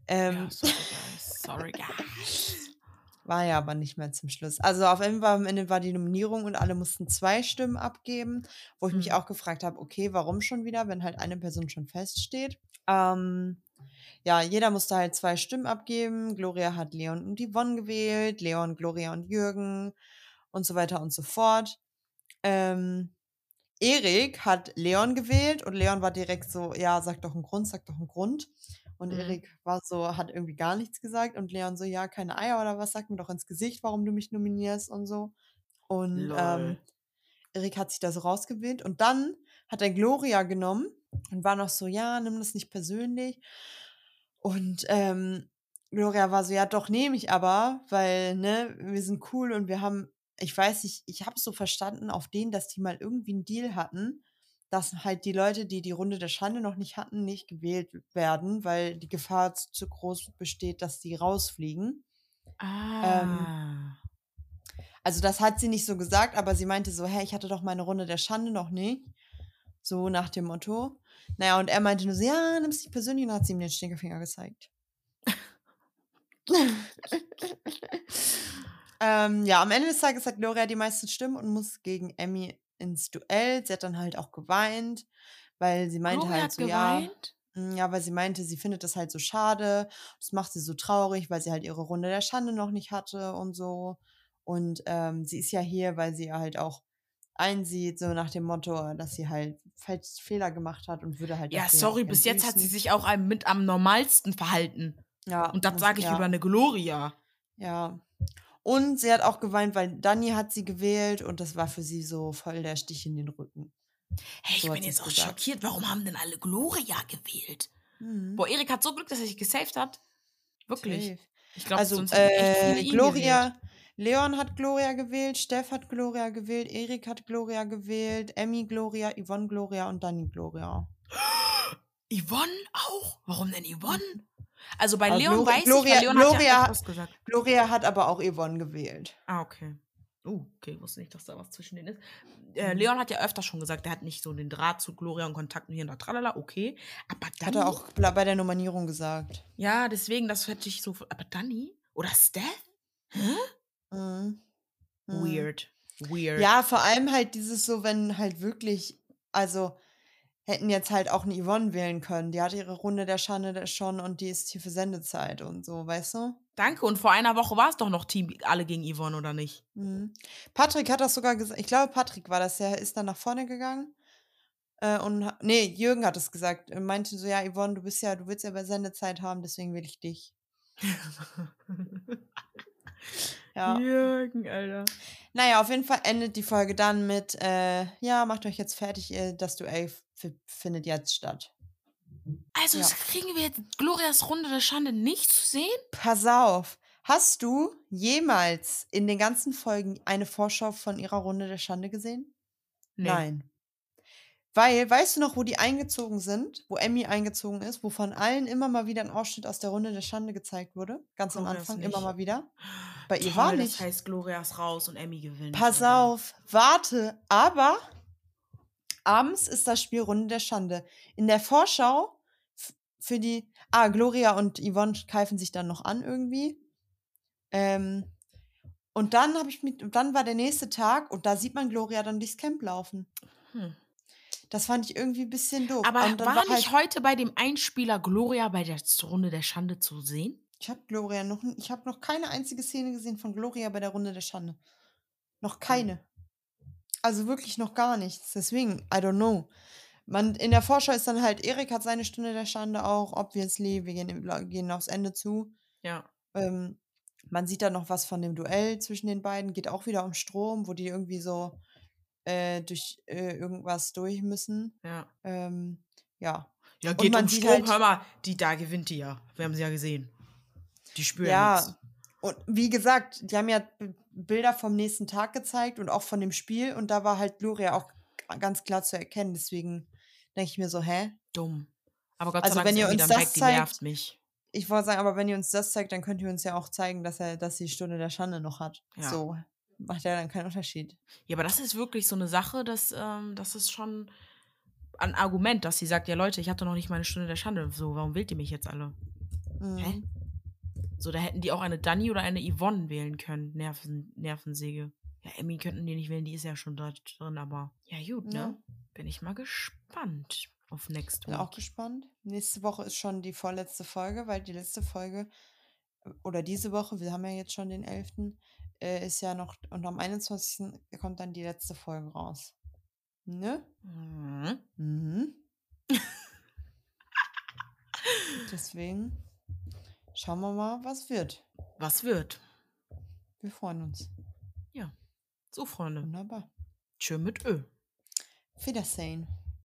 Ähm, ja, sorry, guys. Sorry, guys. War ja aber nicht mehr zum Schluss. Also auf jeden Fall am Ende war die Nominierung und alle mussten zwei Stimmen abgeben, wo ich mich Mhm. auch gefragt habe, okay, warum schon wieder, wenn halt eine Person schon feststeht. Ähm, ja, jeder musste halt zwei Stimmen abgeben. Gloria hat Leon und Yvonne gewählt, Leon, Gloria und Jürgen und so weiter und so fort. Ähm, Erik hat Leon gewählt und Leon war direkt so, ja, sag doch einen Grund, sag doch einen Grund. Und Mhm. Erik war so, hat irgendwie gar nichts gesagt und Leon so, ja, keine Eier oder was, sag mir doch ins Gesicht, warum du mich nominierst und so. Und Lol. ähm, Erik hat sich da so rausgewählt und dann hat er Gloria genommen und war noch so, ja, nimm das nicht persönlich. Und ähm, Gloria war so, ja, doch nehme ich aber, weil, ne, wir sind cool und wir haben, ich weiß nicht, ich habe so verstanden auf denen, dass die mal irgendwie einen Deal hatten, dass halt die Leute, die die Runde der Schande noch nicht hatten, nicht gewählt werden, weil die Gefahr zu, zu groß besteht, dass die rausfliegen. Ah. Also das hat sie nicht so gesagt, aber sie meinte so, hey, ich hatte doch meine Runde der Schande noch nicht. So nach dem Motto. Naja, und er meinte nur so, ja, nimm's nicht persönlich und hat sie ihm den Stinkefinger gezeigt. ähm, ja, am Ende des Tages hat Gloria die meisten Stimmen und muss gegen Emmy ins Duell. Sie hat dann halt auch geweint, weil sie meinte Gloria halt so, ja, geweint? Mm, Ja, weil sie meinte, sie findet das halt so schade. Das macht sie so traurig, weil sie halt ihre Runde der Schande noch nicht hatte und so. Und ähm, sie ist ja hier, weil sie ja halt auch einsieht, so nach dem Motto, dass sie halt Fehler gemacht hat und würde halt. Ja, sorry, bis jetzt hat sie sich auch einem mit am normalsten verhalten. Ja, Und das sage ich ja, über eine Gloria. Ja. Und sie hat auch geweint, weil Dani hat sie gewählt und das war für sie so voll der Stich in den Rücken. Hey, ich So bin jetzt auch gesagt. schockiert. Warum haben denn alle Gloria gewählt? Mhm. Boah, Erik hat so Glück, dass er sich gesaved hat. Wirklich. Safe. Ich glaube, Also, sonst äh, gewählt. Gloria, Leon hat Gloria gewählt, Steff hat Gloria gewählt, Erik hat Gloria gewählt, Emmy Gloria, Yvonne Gloria und Dani Gloria. Yvonne auch? Warum denn Yvonne? Also bei Aber Leon Glori- weiß Gloria- ich, Leon hat Gloria ja hat- etwas gesagt. Gloria hat aber auch Yvonne gewählt. Ah, okay. Oh, okay, ich wusste nicht, dass da was zwischen denen ist. Äh, Mhm. Leon hat ja öfter schon gesagt, er hat nicht so den Draht zu Gloria und Kontakt und hier und da, tralala, okay. Aber Hat Dani, er auch bei der Nominierung gesagt. ja, deswegen, das hätte ich so, aber Dani? Oder Steph? Hä? Mhm. Mhm. Weird. Weird. Ja, vor allem halt dieses so, wenn halt wirklich, also hätten jetzt halt auch eine Yvonne wählen können. Die hat ihre Runde der Schande schon und die ist hier für Sendezeit und so, weißt du? Danke, und vor einer Woche war es doch noch Team alle gegen Yvonne, oder nicht? Mhm. Patrick hat das sogar gesagt. Ich glaube, Patrick war das. Der ist dann nach vorne gegangen. Äh, und nee, Jürgen hat es gesagt. Er meinte so, ja, Yvonne, du bist ja, du willst ja bei Sendezeit haben, deswegen will ich dich. Ja. Jürgen, Alter. Naja, auf jeden Fall endet die Folge dann mit, äh, ja, macht euch jetzt fertig, das Duell findet jetzt statt. Also, Ja. kriegen wir jetzt Glorias Runde der Schande nicht zu sehen? Pass auf, hast du jemals in den ganzen Folgen eine Vorschau von ihrer Runde der Schande gesehen? Nee. Nein. Weil, weißt du noch, wo die eingezogen sind, wo Emmy eingezogen ist, wo von allen immer mal wieder ein Ausschnitt aus der Runde der Schande gezeigt wurde? Ganz am Glorias Anfang, immer mal wieder. Bei ihr Toll, war nicht. Das heißt, Gloria ist raus und Emmy gewinnt. Pass Alter. auf, warte, aber abends ist das Spiel Runde der Schande. In der Vorschau für die, ah, Gloria und Yvonne keifen sich dann noch an irgendwie. Ähm, und dann habe ich mit, dann war der nächste Tag und da sieht man Gloria dann durchs Camp laufen. Hm. Das fand ich irgendwie ein bisschen doof. Aber dann war nicht halt, heute bei dem Einspieler Gloria bei der Runde der Schande zu sehen? ich habe Gloria noch, ich habe noch keine einzige Szene gesehen von Gloria bei der Runde der Schande. Noch keine. Also wirklich noch gar nichts. Deswegen, I don't know. Man, in der Vorschau ist dann halt, Erik hat seine Stunde der Schande auch, obviously, wir gehen, gehen aufs Ende zu. Ja. Ähm, man sieht da noch was von dem Duell zwischen den beiden, geht auch wieder um Strom, wo die irgendwie so äh, durch äh, irgendwas durch müssen. Ja. Ähm, ja. Ja, geht man um Strom, halt- hör mal, die da gewinnt die ja. Wir haben sie ja gesehen. Die spüren Ja, nichts. und wie gesagt, die haben ja Bilder vom nächsten Tag gezeigt und auch von dem Spiel und da war halt Gloria auch ganz klar zu erkennen. Deswegen denke ich mir so, hä? Dumm. Aber Gott Also, sei Dank wenn ihr uns das weg, die zeigt- nervt mich. Ich wollte sagen, aber wenn ihr uns das zeigt, dann könnt ihr uns ja auch zeigen, dass er, dass sie die Stunde der Schande noch hat. Ja. So macht ja dann keinen Unterschied. Ja, aber das ist wirklich so eine Sache, dass, ähm, das ist schon ein Argument, dass sie sagt, ja Leute, ich hatte noch nicht meine Stunde der Schande. So, warum wählt ihr mich jetzt alle? Mhm. Hä? So, da hätten die auch eine Dani oder eine Yvonne wählen können. Nerven, Nervensäge. Ja, Emmy könnten die nicht wählen, die ist ja schon dort drin, aber ja, gut, Ja. ne? Bin ich mal gespannt auf Next Bin Week. auch gespannt. Nächste Woche ist schon die vorletzte Folge, weil die letzte Folge, oder diese Woche, wir haben ja jetzt schon den 11., äh, ist ja noch, und am 21. kommt dann die letzte Folge raus. Ne? Mhm. Mhm. Deswegen schauen wir mal, was wird. Was wird? Wir freuen uns. So, Freunde. Wunderbar. Tschö mit Ö. Wiedersehen.